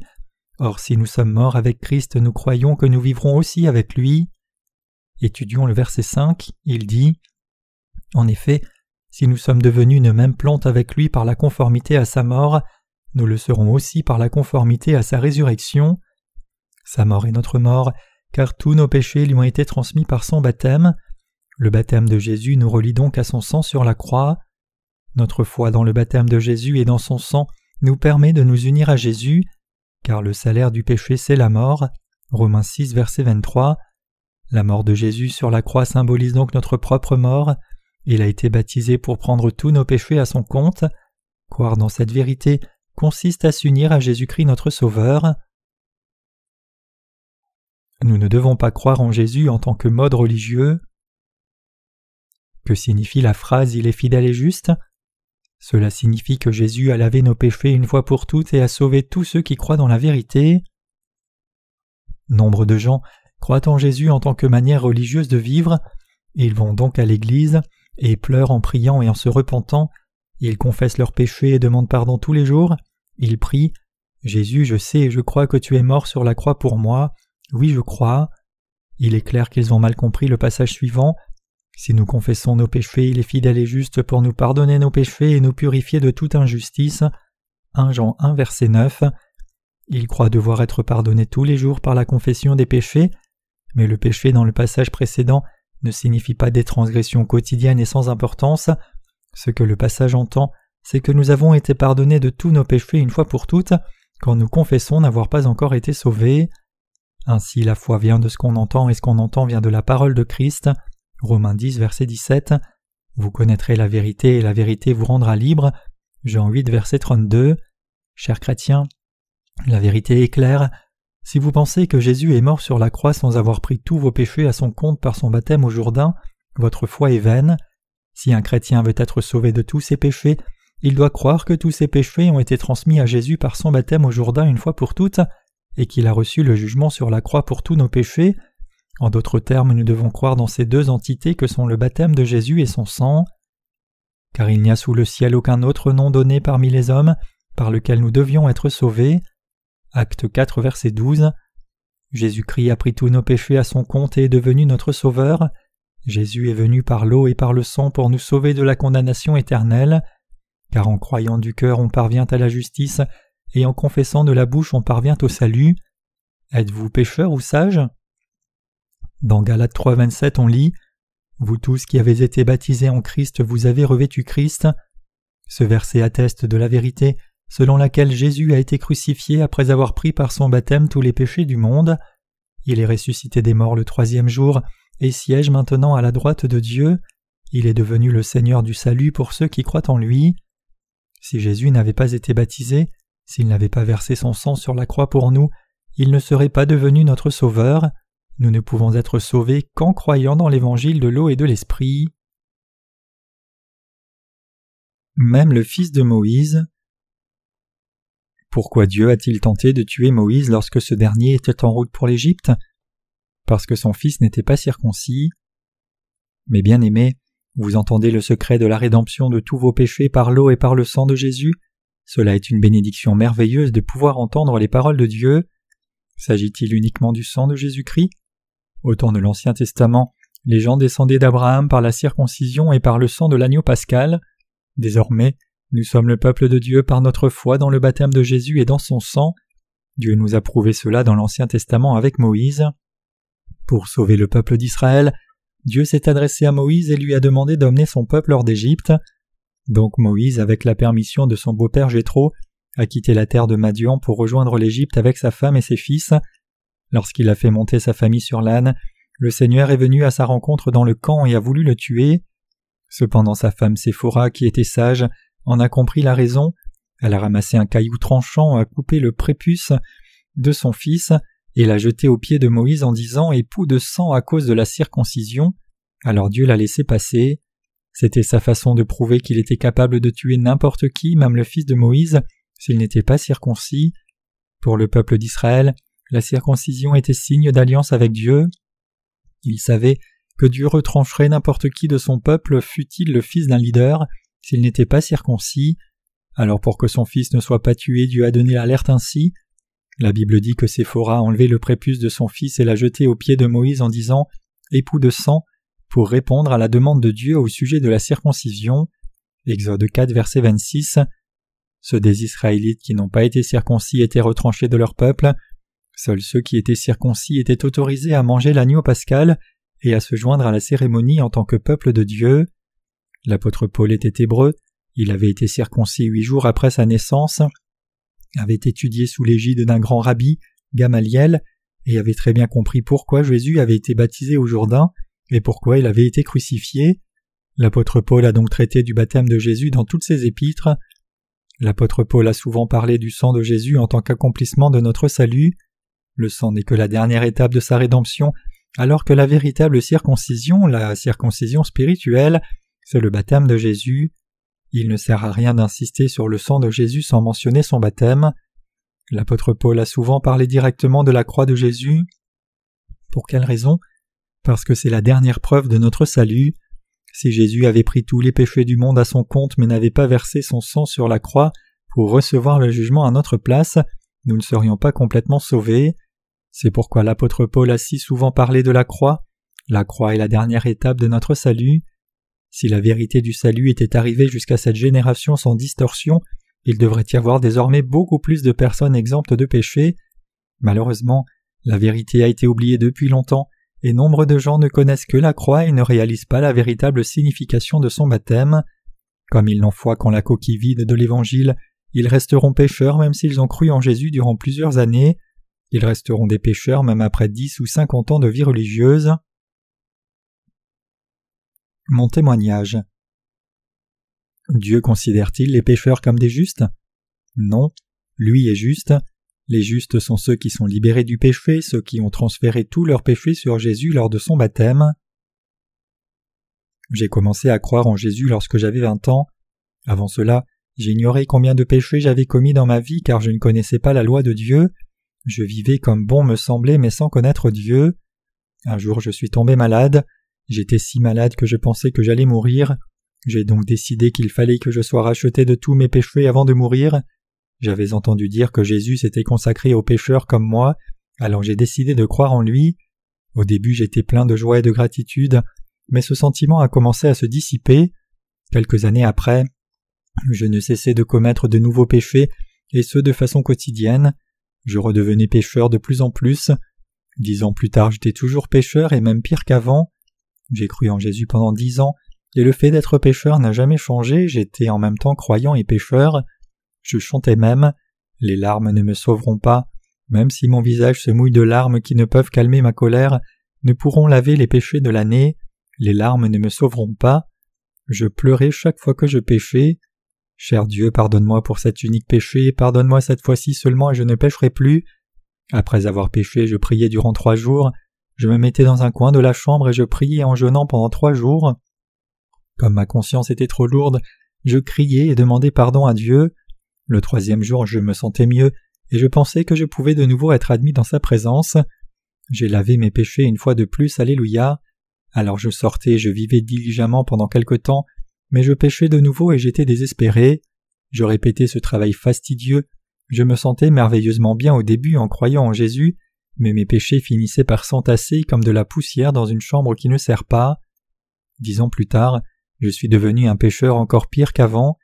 [SPEAKER 1] Or si nous sommes morts avec Christ, nous croyons que nous vivrons aussi avec lui. Étudions le verset 5, il dit En effet, si nous sommes devenus une même plante avec lui par la conformité à sa mort, nous le serons aussi par la conformité à sa résurrection. Sa mort est notre mort, car tous nos péchés lui ont été transmis par son baptême. Le baptême de Jésus nous relie donc à son sang sur la croix. notre foi dans le baptême de Jésus et dans son sang nous permet de nous unir à Jésus, car le salaire du péché c'est la mort. Romains 6, verset 23. La mort de Jésus sur la croix symbolise donc notre propre mort. Il a été baptisé pour prendre tous nos péchés à son compte. Croire dans cette vérité consiste à s'unir à Jésus-Christ notre Sauveur. Nous ne devons pas croire en Jésus en tant que mode religieux. Que signifie la phrase Il est fidèle et juste Cela signifie que Jésus a lavé nos péchés une fois pour toutes et a sauvé tous ceux qui croient dans la vérité. Nombre de gens croient en Jésus en tant que manière religieuse de vivre, ils vont donc à l'Église et pleurent en priant et en se repentant, ils confessent leurs péchés et demandent pardon tous les jours, ils prient Jésus, je sais et je crois que tu es mort sur la croix pour moi, oui je crois. Il est clair qu'ils ont mal compris le passage suivant. Si nous confessons nos péchés, il est fidèle et juste pour nous pardonner nos péchés et nous purifier de toute injustice. 1 Jean 1 verset 9. Il croit devoir être pardonné tous les jours par la confession des péchés, mais le péché dans le passage précédent ne signifie pas des transgressions quotidiennes et sans importance. Ce que le passage entend, c'est que nous avons été pardonnés de tous nos péchés une fois pour toutes, quand nous confessons n'avoir pas encore été sauvés. Ainsi la foi vient de ce qu'on entend et ce qu'on entend vient de la parole de Christ. Romains 10 verset 17. Vous connaîtrez la vérité et la vérité vous rendra libre. Jean 8 verset 32. Chers chrétiens, la vérité est claire. Si vous pensez que Jésus est mort sur la croix sans avoir pris tous vos péchés à son compte par son baptême au Jourdain, votre foi est vaine. Si un chrétien veut être sauvé de tous ses péchés, il doit croire que tous ses péchés ont été transmis à Jésus par son baptême au Jourdain une fois pour toutes, et qu'il a reçu le jugement sur la croix pour tous nos péchés. En d'autres termes, nous devons croire dans ces deux entités que sont le baptême de Jésus et son sang. Car il n'y a sous le ciel aucun autre nom donné parmi les hommes par lequel nous devions être sauvés. Acte 4, verset 12. Jésus-Christ a pris tous nos péchés à son compte et est devenu notre Sauveur. Jésus est venu par l'eau et par le sang pour nous sauver de la condamnation éternelle. Car en croyant du cœur on parvient à la justice, et en confessant de la bouche on parvient au salut. Êtes-vous pécheur ou sage? Dans Galates 3, 27, on lit Vous tous qui avez été baptisés en Christ, vous avez revêtu Christ. Ce verset atteste de la vérité selon laquelle Jésus a été crucifié après avoir pris par son baptême tous les péchés du monde. Il est ressuscité des morts le troisième jour et siège maintenant à la droite de Dieu. Il est devenu le Seigneur du salut pour ceux qui croient en lui. Si Jésus n'avait pas été baptisé, s'il n'avait pas versé son sang sur la croix pour nous, il ne serait pas devenu notre Sauveur. Nous ne pouvons être sauvés qu'en croyant dans l'évangile de l'eau et de l'Esprit. Même le fils de Moïse, pourquoi Dieu a-t-il tenté de tuer Moïse lorsque ce dernier était en route pour l'Égypte? Parce que son fils n'était pas circoncis. Mais bien aimé, vous entendez le secret de la rédemption de tous vos péchés par l'eau et par le sang de Jésus Cela est une bénédiction merveilleuse de pouvoir entendre les paroles de Dieu. S'agit-il uniquement du sang de Jésus-Christ? Au temps de l'Ancien Testament, les gens descendaient d'Abraham par la circoncision et par le sang de l'agneau pascal. Désormais, nous sommes le peuple de Dieu par notre foi dans le baptême de Jésus et dans son sang. Dieu nous a prouvé cela dans l'Ancien Testament avec Moïse. Pour sauver le peuple d'Israël, Dieu s'est adressé à Moïse et lui a demandé d'emmener son peuple hors d'Égypte. Donc Moïse, avec la permission de son beau-père Jéthro, a quitté la terre de Madian pour rejoindre l'Égypte avec sa femme et ses fils. Lorsqu'il a fait monter sa famille sur l'âne, le Seigneur est venu à sa rencontre dans le camp et a voulu le tuer. Cependant sa femme Séphora, qui était sage, en a compris la raison, elle a ramassé un caillou tranchant, a coupé le prépuce de son fils, et l'a jeté aux pieds de Moïse en disant Époux de sang à cause de la circoncision. Alors Dieu l'a laissé passer. C'était sa façon de prouver qu'il était capable de tuer n'importe qui, même le fils de Moïse, s'il n'était pas circoncis. Pour le peuple d'Israël, la circoncision était signe d'alliance avec Dieu. Il savait que Dieu retrancherait n'importe qui de son peuple, fût-il le fils d'un leader, s'il n'était pas circoncis. Alors pour que son fils ne soit pas tué, Dieu a donné l'alerte ainsi. La Bible dit que Séphora a enlevé le prépuce de son fils et l'a jeté aux pieds de Moïse en disant Époux de sang, pour répondre à la demande de Dieu au sujet de la circoncision. Exode 4, verset 26. Ceux des Israélites qui n'ont pas été circoncis étaient retranchés de leur peuple. Seuls ceux qui étaient circoncis étaient autorisés à manger l'agneau pascal et à se joindre à la cérémonie en tant que peuple de Dieu. L'apôtre Paul était hébreu, Il avait été circoncis huit jours après sa naissance, avait étudié sous l'égide d'un grand rabbi, Gamaliel, et avait très bien compris pourquoi Jésus avait été baptisé au Jourdain et pourquoi il avait été crucifié. L'apôtre Paul a donc traité du baptême de Jésus dans toutes ses épîtres. L'apôtre Paul a souvent parlé du sang de Jésus en tant qu'accomplissement de notre salut. Le sang n'est que la dernière étape de sa rédemption, alors que la véritable circoncision, la circoncision spirituelle, c'est le baptême de Jésus. Il ne sert à rien d'insister sur le sang de Jésus sans mentionner son baptême. L'apôtre Paul a souvent parlé directement de la croix de Jésus. Pour quelle raison? Parce que c'est la dernière preuve de notre salut. Si Jésus avait pris tous les péchés du monde à son compte mais n'avait pas versé son sang sur la croix pour recevoir le jugement à notre place, nous ne serions pas complètement sauvés. C'est pourquoi l'apôtre Paul a si souvent parlé de la croix. La croix est la dernière étape de notre salut. Si la vérité du salut était arrivée jusqu'à cette génération sans distorsion, il devrait y avoir désormais beaucoup plus de personnes exemptes de péché. Malheureusement, la vérité a été oubliée depuis longtemps, et nombre de gens ne connaissent que la croix et ne réalisent pas la véritable signification de son baptême. Comme ils n'ont foi qu'en la coquille vide de l'Évangile, ils resteront pécheurs même s'ils ont cru en Jésus durant plusieurs années. Ils resteront des pécheurs même après dix ou cinquante ans de vie religieuse. Mon témoignage. Dieu considère-t-il les pécheurs comme des justes? Non, lui est juste. Les justes sont ceux qui sont libérés du péché, ceux qui ont transféré tous leurs péchés sur Jésus lors de son baptême. J'ai commencé à croire en Jésus lorsque j'avais vingt ans. Avant cela, j'ignorais combien de péchés j'avais commis dans ma vie car je ne connaissais pas la loi de Dieu. Je vivais comme bon me semblait mais sans connaître Dieu. Un jour je suis tombé malade. J'étais si malade que je pensais que j'allais mourir. J'ai donc décidé qu'il fallait que je sois racheté de tous mes péchés avant de mourir. J'avais entendu dire que Jésus s'était consacré aux pécheurs comme moi, alors j'ai décidé de croire en lui. Au début j'étais plein de joie et de gratitude, mais ce sentiment a commencé à se dissiper. Quelques années après, je ne cessais de commettre de nouveaux péchés, et ce de façon quotidienne. Je redevenais pécheur de plus en plus. Dix ans plus tard j'étais toujours pécheur et même pire qu'avant. J'ai cru en Jésus pendant dix ans, et le fait d'être pécheur n'a jamais changé, j'étais en même temps croyant et pécheur. Je chantais même Les larmes ne me sauveront pas, même si mon visage se mouille de larmes qui ne peuvent calmer ma colère, ne pourront laver les péchés de l'année, les larmes ne me sauveront pas. Je pleurais chaque fois que je péchais. Cher Dieu, pardonne-moi pour cet unique péché, pardonne-moi cette fois-ci seulement et je ne pécherai plus. Après avoir péché, je priais durant trois jours. Je me mettais dans un coin de la chambre et je priais en jeûnant pendant trois jours. Comme ma conscience était trop lourde, je criais et demandais pardon à Dieu. Le troisième jour je me sentais mieux, et je pensais que je pouvais de nouveau être admis dans sa présence. J'ai lavé mes péchés une fois de plus, Alléluia. Alors je sortais, je vivais diligemment pendant quelque temps, mais je péchais de nouveau et j'étais désespéré. Je répétais ce travail fastidieux, je me sentais merveilleusement bien au début en croyant en Jésus, mais mes péchés finissaient par s'entasser comme de la poussière dans une chambre qui ne sert pas. Dix ans plus tard, je suis devenu un pécheur encore pire qu'avant.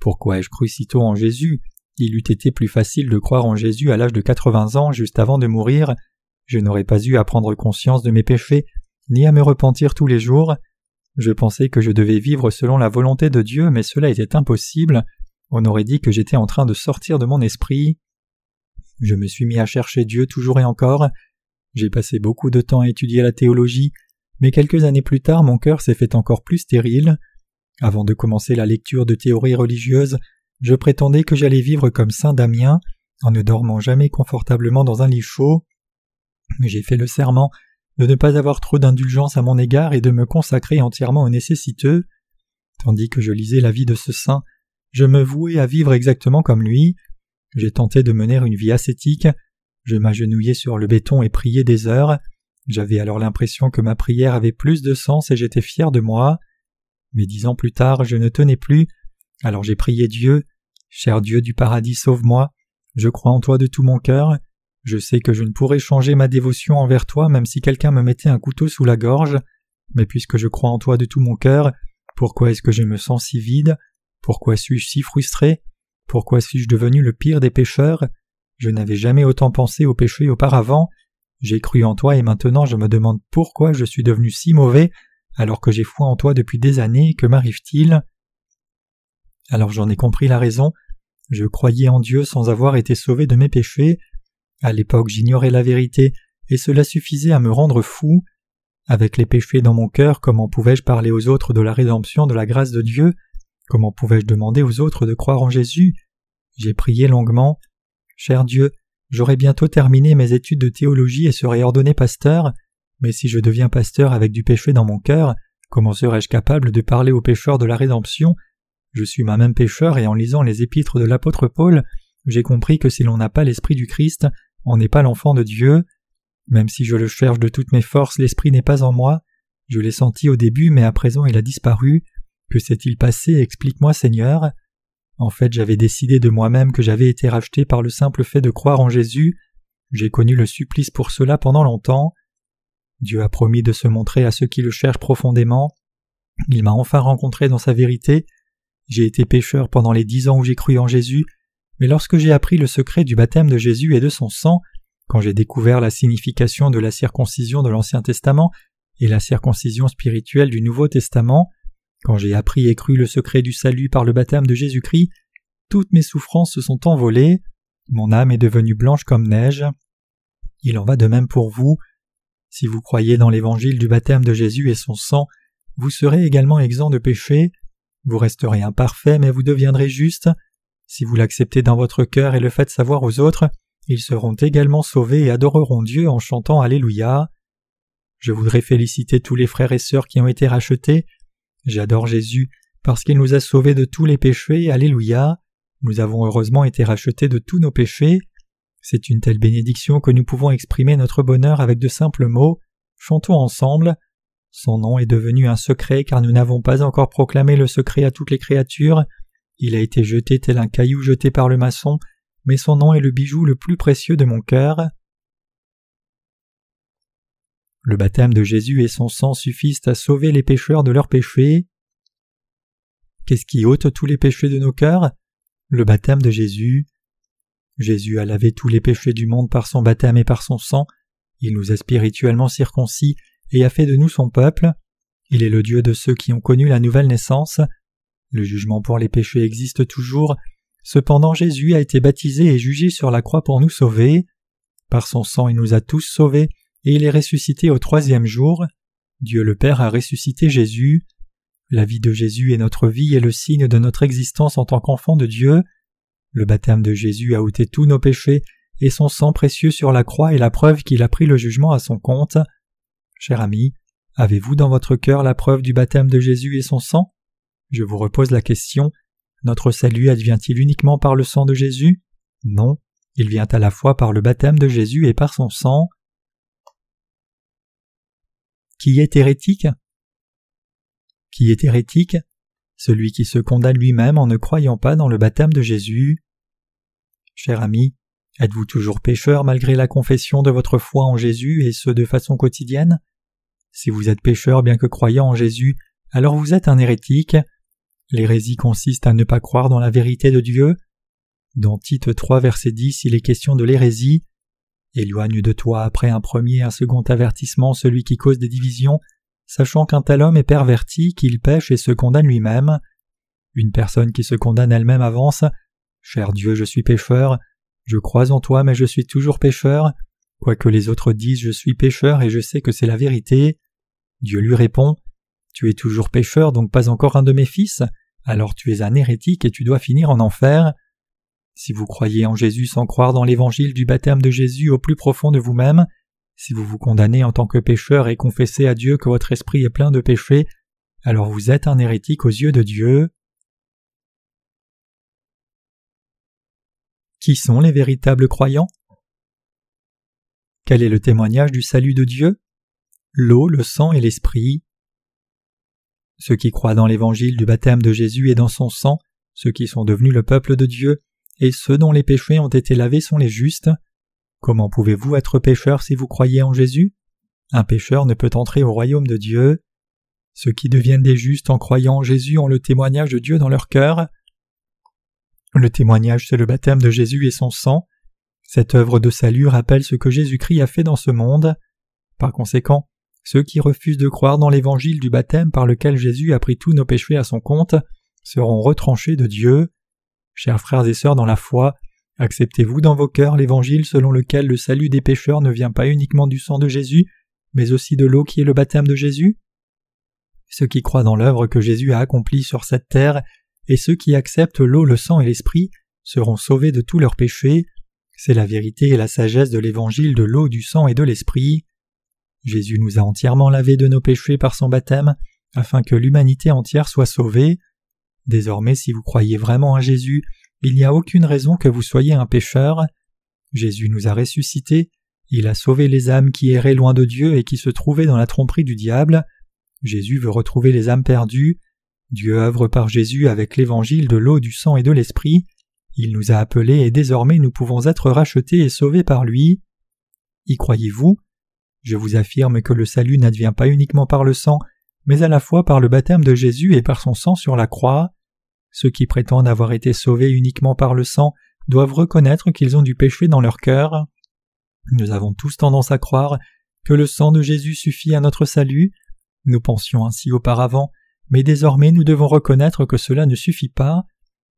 [SPEAKER 1] Pourquoi ai-je cru si tôt en Jésus? Il eût été plus facile de croire en Jésus à l'âge de quatre-vingts ans juste avant de mourir. Je n'aurais pas eu à prendre conscience de mes péchés, ni à me repentir tous les jours. Je pensais que je devais vivre selon la volonté de Dieu, mais cela était impossible. On aurait dit que j'étais en train de sortir de mon esprit. Je me suis mis à chercher Dieu toujours et encore. J'ai passé beaucoup de temps à étudier la théologie, mais quelques années plus tard mon cœur s'est fait encore plus stérile. Avant de commencer la lecture de théories religieuses, je prétendais que j'allais vivre comme saint Damien, en ne dormant jamais confortablement dans un lit chaud. J'ai fait le serment de ne pas avoir trop d'indulgence à mon égard et de me consacrer entièrement aux nécessiteux. Tandis que je lisais la vie de ce saint, je me vouais à vivre exactement comme lui. J'ai tenté de mener une vie ascétique. Je m'agenouillais sur le béton et priais des heures. J'avais alors l'impression que ma prière avait plus de sens et j'étais fier de moi. Mais dix ans plus tard, je ne tenais plus, alors j'ai prié Dieu. Cher Dieu du paradis, sauve-moi. Je crois en toi de tout mon cœur. Je sais que je ne pourrais changer ma dévotion envers toi même si quelqu'un me mettait un couteau sous la gorge. Mais puisque je crois en toi de tout mon cœur, pourquoi est-ce que je me sens si vide? Pourquoi suis-je si frustré? Pourquoi suis-je devenu le pire des pécheurs Je n'avais jamais autant pensé au péché auparavant, j'ai cru en toi et maintenant je me demande pourquoi je suis devenu si mauvais alors que j'ai foi en toi depuis des années, que m'arrive-t-il? Alors j'en ai compris la raison. Je croyais en Dieu sans avoir été sauvé de mes péchés. À l'époque j'ignorais la vérité, et cela suffisait à me rendre fou. Avec les péchés dans mon cœur, comment pouvais-je parler aux autres de la rédemption de la grâce de Dieu? Comment pouvais-je demander aux autres de croire en Jésus? J'ai prié longuement. Cher Dieu, j'aurai bientôt terminé mes études de théologie et serai ordonné pasteur, mais si je deviens pasteur avec du péché dans mon cœur, comment serais-je capable de parler aux pécheurs de la rédemption? Je suis moi-même pécheur et en lisant les épîtres de l'apôtre Paul, j'ai compris que si l'on n'a pas l'esprit du Christ, on n'est pas l'enfant de Dieu. Même si je le cherche de toutes mes forces, l'esprit n'est pas en moi. Je l'ai senti au début, mais à présent il a disparu. Que s'est-il passé? Explique-moi, Seigneur. En fait, j'avais décidé de moi-même que j'avais été racheté par le simple fait de croire en Jésus. J'ai connu le supplice pour cela pendant longtemps. Dieu a promis de se montrer à ceux qui le cherchent profondément. Il m'a enfin rencontré dans sa vérité. J'ai été pécheur pendant les dix ans où j'ai cru en Jésus, mais lorsque j'ai appris le secret du baptême de Jésus et de son sang, quand j'ai découvert la signification de la circoncision de l'Ancien Testament et la circoncision spirituelle du Nouveau Testament, quand j'ai appris et cru le secret du salut par le baptême de Jésus-Christ, toutes mes souffrances se sont envolées, mon âme est devenue blanche comme neige. Il en va de même pour vous. Si vous croyez dans l'évangile du baptême de Jésus et son sang, vous serez également exempt de péché, vous resterez imparfait mais vous deviendrez juste. Si vous l'acceptez dans votre cœur et le faites savoir aux autres, ils seront également sauvés et adoreront Dieu en chantant Alléluia. Je voudrais féliciter tous les frères et sœurs qui ont été rachetés. J'adore Jésus parce qu'il nous a sauvés de tous les péchés. Alléluia. Nous avons heureusement été rachetés de tous nos péchés. C'est une telle bénédiction que nous pouvons exprimer notre bonheur avec de simples mots. Chantons ensemble. Son nom est devenu un secret car nous n'avons pas encore proclamé le secret à toutes les créatures. Il a été jeté tel un caillou jeté par le maçon mais son nom est le bijou le plus précieux de mon cœur. Le baptême de Jésus et son sang suffisent à sauver les pécheurs de leurs péchés. Qu'est-ce qui ôte tous les péchés de nos cœurs? Le baptême de Jésus. Jésus a lavé tous les péchés du monde par son baptême et par son sang. Il nous a spirituellement circoncis et a fait de nous son peuple. Il est le Dieu de ceux qui ont connu la nouvelle naissance. Le jugement pour les péchés existe toujours, Cependant Jésus a été baptisé et jugé sur la croix pour nous sauver. Par son sang il nous a tous sauvés, et il est ressuscité au troisième jour. Dieu le Père a ressuscité Jésus. La vie de Jésus est notre vie et le signe de notre existence en tant qu'enfant de Dieu. Le baptême de Jésus a ôté tous nos péchés, et son sang précieux sur la croix est la preuve qu'il a pris le jugement à son compte. Cher ami, avez-vous dans votre cœur la preuve du baptême de Jésus et son sang? Je vous repose la question notre salut advient-il uniquement par le sang de Jésus? Non, il vient à la fois par le baptême de Jésus et par son sang. Qui est hérétique Qui est hérétique Celui qui se condamne lui-même en ne croyant pas dans le baptême de Jésus. Cher ami, êtes-vous toujours pécheur malgré la confession de votre foi en Jésus et ce de façon quotidienne? Si vous êtes pécheur bien que croyant en Jésus, alors vous êtes un hérétique. L'hérésie consiste à ne pas croire dans la vérité de Dieu. Dans Tite 3 verset 10 il est question de l'hérésie. Éloigne de toi après un premier et un second avertissement celui qui cause des divisions, sachant qu'un tel homme est perverti, qu'il pêche et se condamne lui-même. Une personne qui se condamne elle-même avance Cher Dieu, je suis pécheur, je crois en toi, mais je suis toujours pécheur. Quoique les autres disent je suis pécheur et je sais que c'est la vérité. Dieu lui répond Tu es toujours pécheur, donc pas encore un de mes fils alors tu es un hérétique et tu dois finir en enfer. Si vous croyez en Jésus sans croire dans l'évangile du baptême de Jésus au plus profond de vous-même, si vous vous condamnez en tant que pécheur et confessez à Dieu que votre esprit est plein de péchés, alors vous êtes un hérétique aux yeux de Dieu. Qui sont les véritables croyants? Quel est le témoignage du salut de Dieu? L'eau, le sang et l'esprit. Ceux qui croient dans l'évangile du baptême de Jésus et dans son sang, ceux qui sont devenus le peuple de Dieu, et ceux dont les péchés ont été lavés sont les justes. Comment pouvez-vous être pécheur si vous croyez en Jésus? Un pécheur ne peut entrer au royaume de Dieu. Ceux qui deviennent des justes en croyant en Jésus ont le témoignage de Dieu dans leur cœur. Le témoignage, c'est le baptême de Jésus et son sang. Cette œuvre de salut rappelle ce que Jésus-Christ a fait dans ce monde. Par conséquent, ceux qui refusent de croire dans l'évangile du baptême par lequel Jésus a pris tous nos péchés à son compte seront retranchés de Dieu. Chers frères et sœurs dans la foi, acceptez-vous dans vos cœurs l'évangile selon lequel le salut des pécheurs ne vient pas uniquement du sang de Jésus, mais aussi de l'eau qui est le baptême de Jésus? Ceux qui croient dans l'œuvre que Jésus a accomplie sur cette terre, et ceux qui acceptent l'eau, le sang et l'esprit, seront sauvés de tous leurs péchés. C'est la vérité et la sagesse de l'évangile de l'eau, du sang et de l'esprit. Jésus nous a entièrement lavés de nos péchés par son baptême, afin que l'humanité entière soit sauvée. Désormais, si vous croyez vraiment à Jésus, il n'y a aucune raison que vous soyez un pécheur. Jésus nous a ressuscités, il a sauvé les âmes qui erraient loin de Dieu et qui se trouvaient dans la tromperie du diable. Jésus veut retrouver les âmes perdues. Dieu œuvre par Jésus avec l'évangile de l'eau, du sang et de l'esprit. Il nous a appelés et désormais nous pouvons être rachetés et sauvés par lui. Y croyez-vous? Je vous affirme que le salut n'advient pas uniquement par le sang, mais à la fois par le baptême de Jésus et par son sang sur la croix. Ceux qui prétendent avoir été sauvés uniquement par le sang doivent reconnaître qu'ils ont du péché dans leur cœur. Nous avons tous tendance à croire que le sang de Jésus suffit à notre salut. Nous pensions ainsi auparavant, mais désormais nous devons reconnaître que cela ne suffit pas.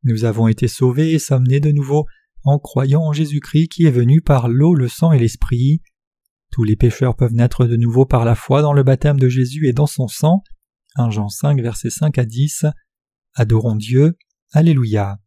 [SPEAKER 1] Nous avons été sauvés et sommes nés de nouveau en croyant en Jésus-Christ qui est venu par l'eau, le sang et l'esprit. Tous les pécheurs peuvent naître de nouveau par la foi dans le baptême de Jésus et dans son sang. 1 Jean 5 versets 5 à 10. Adorons Dieu. Alléluia.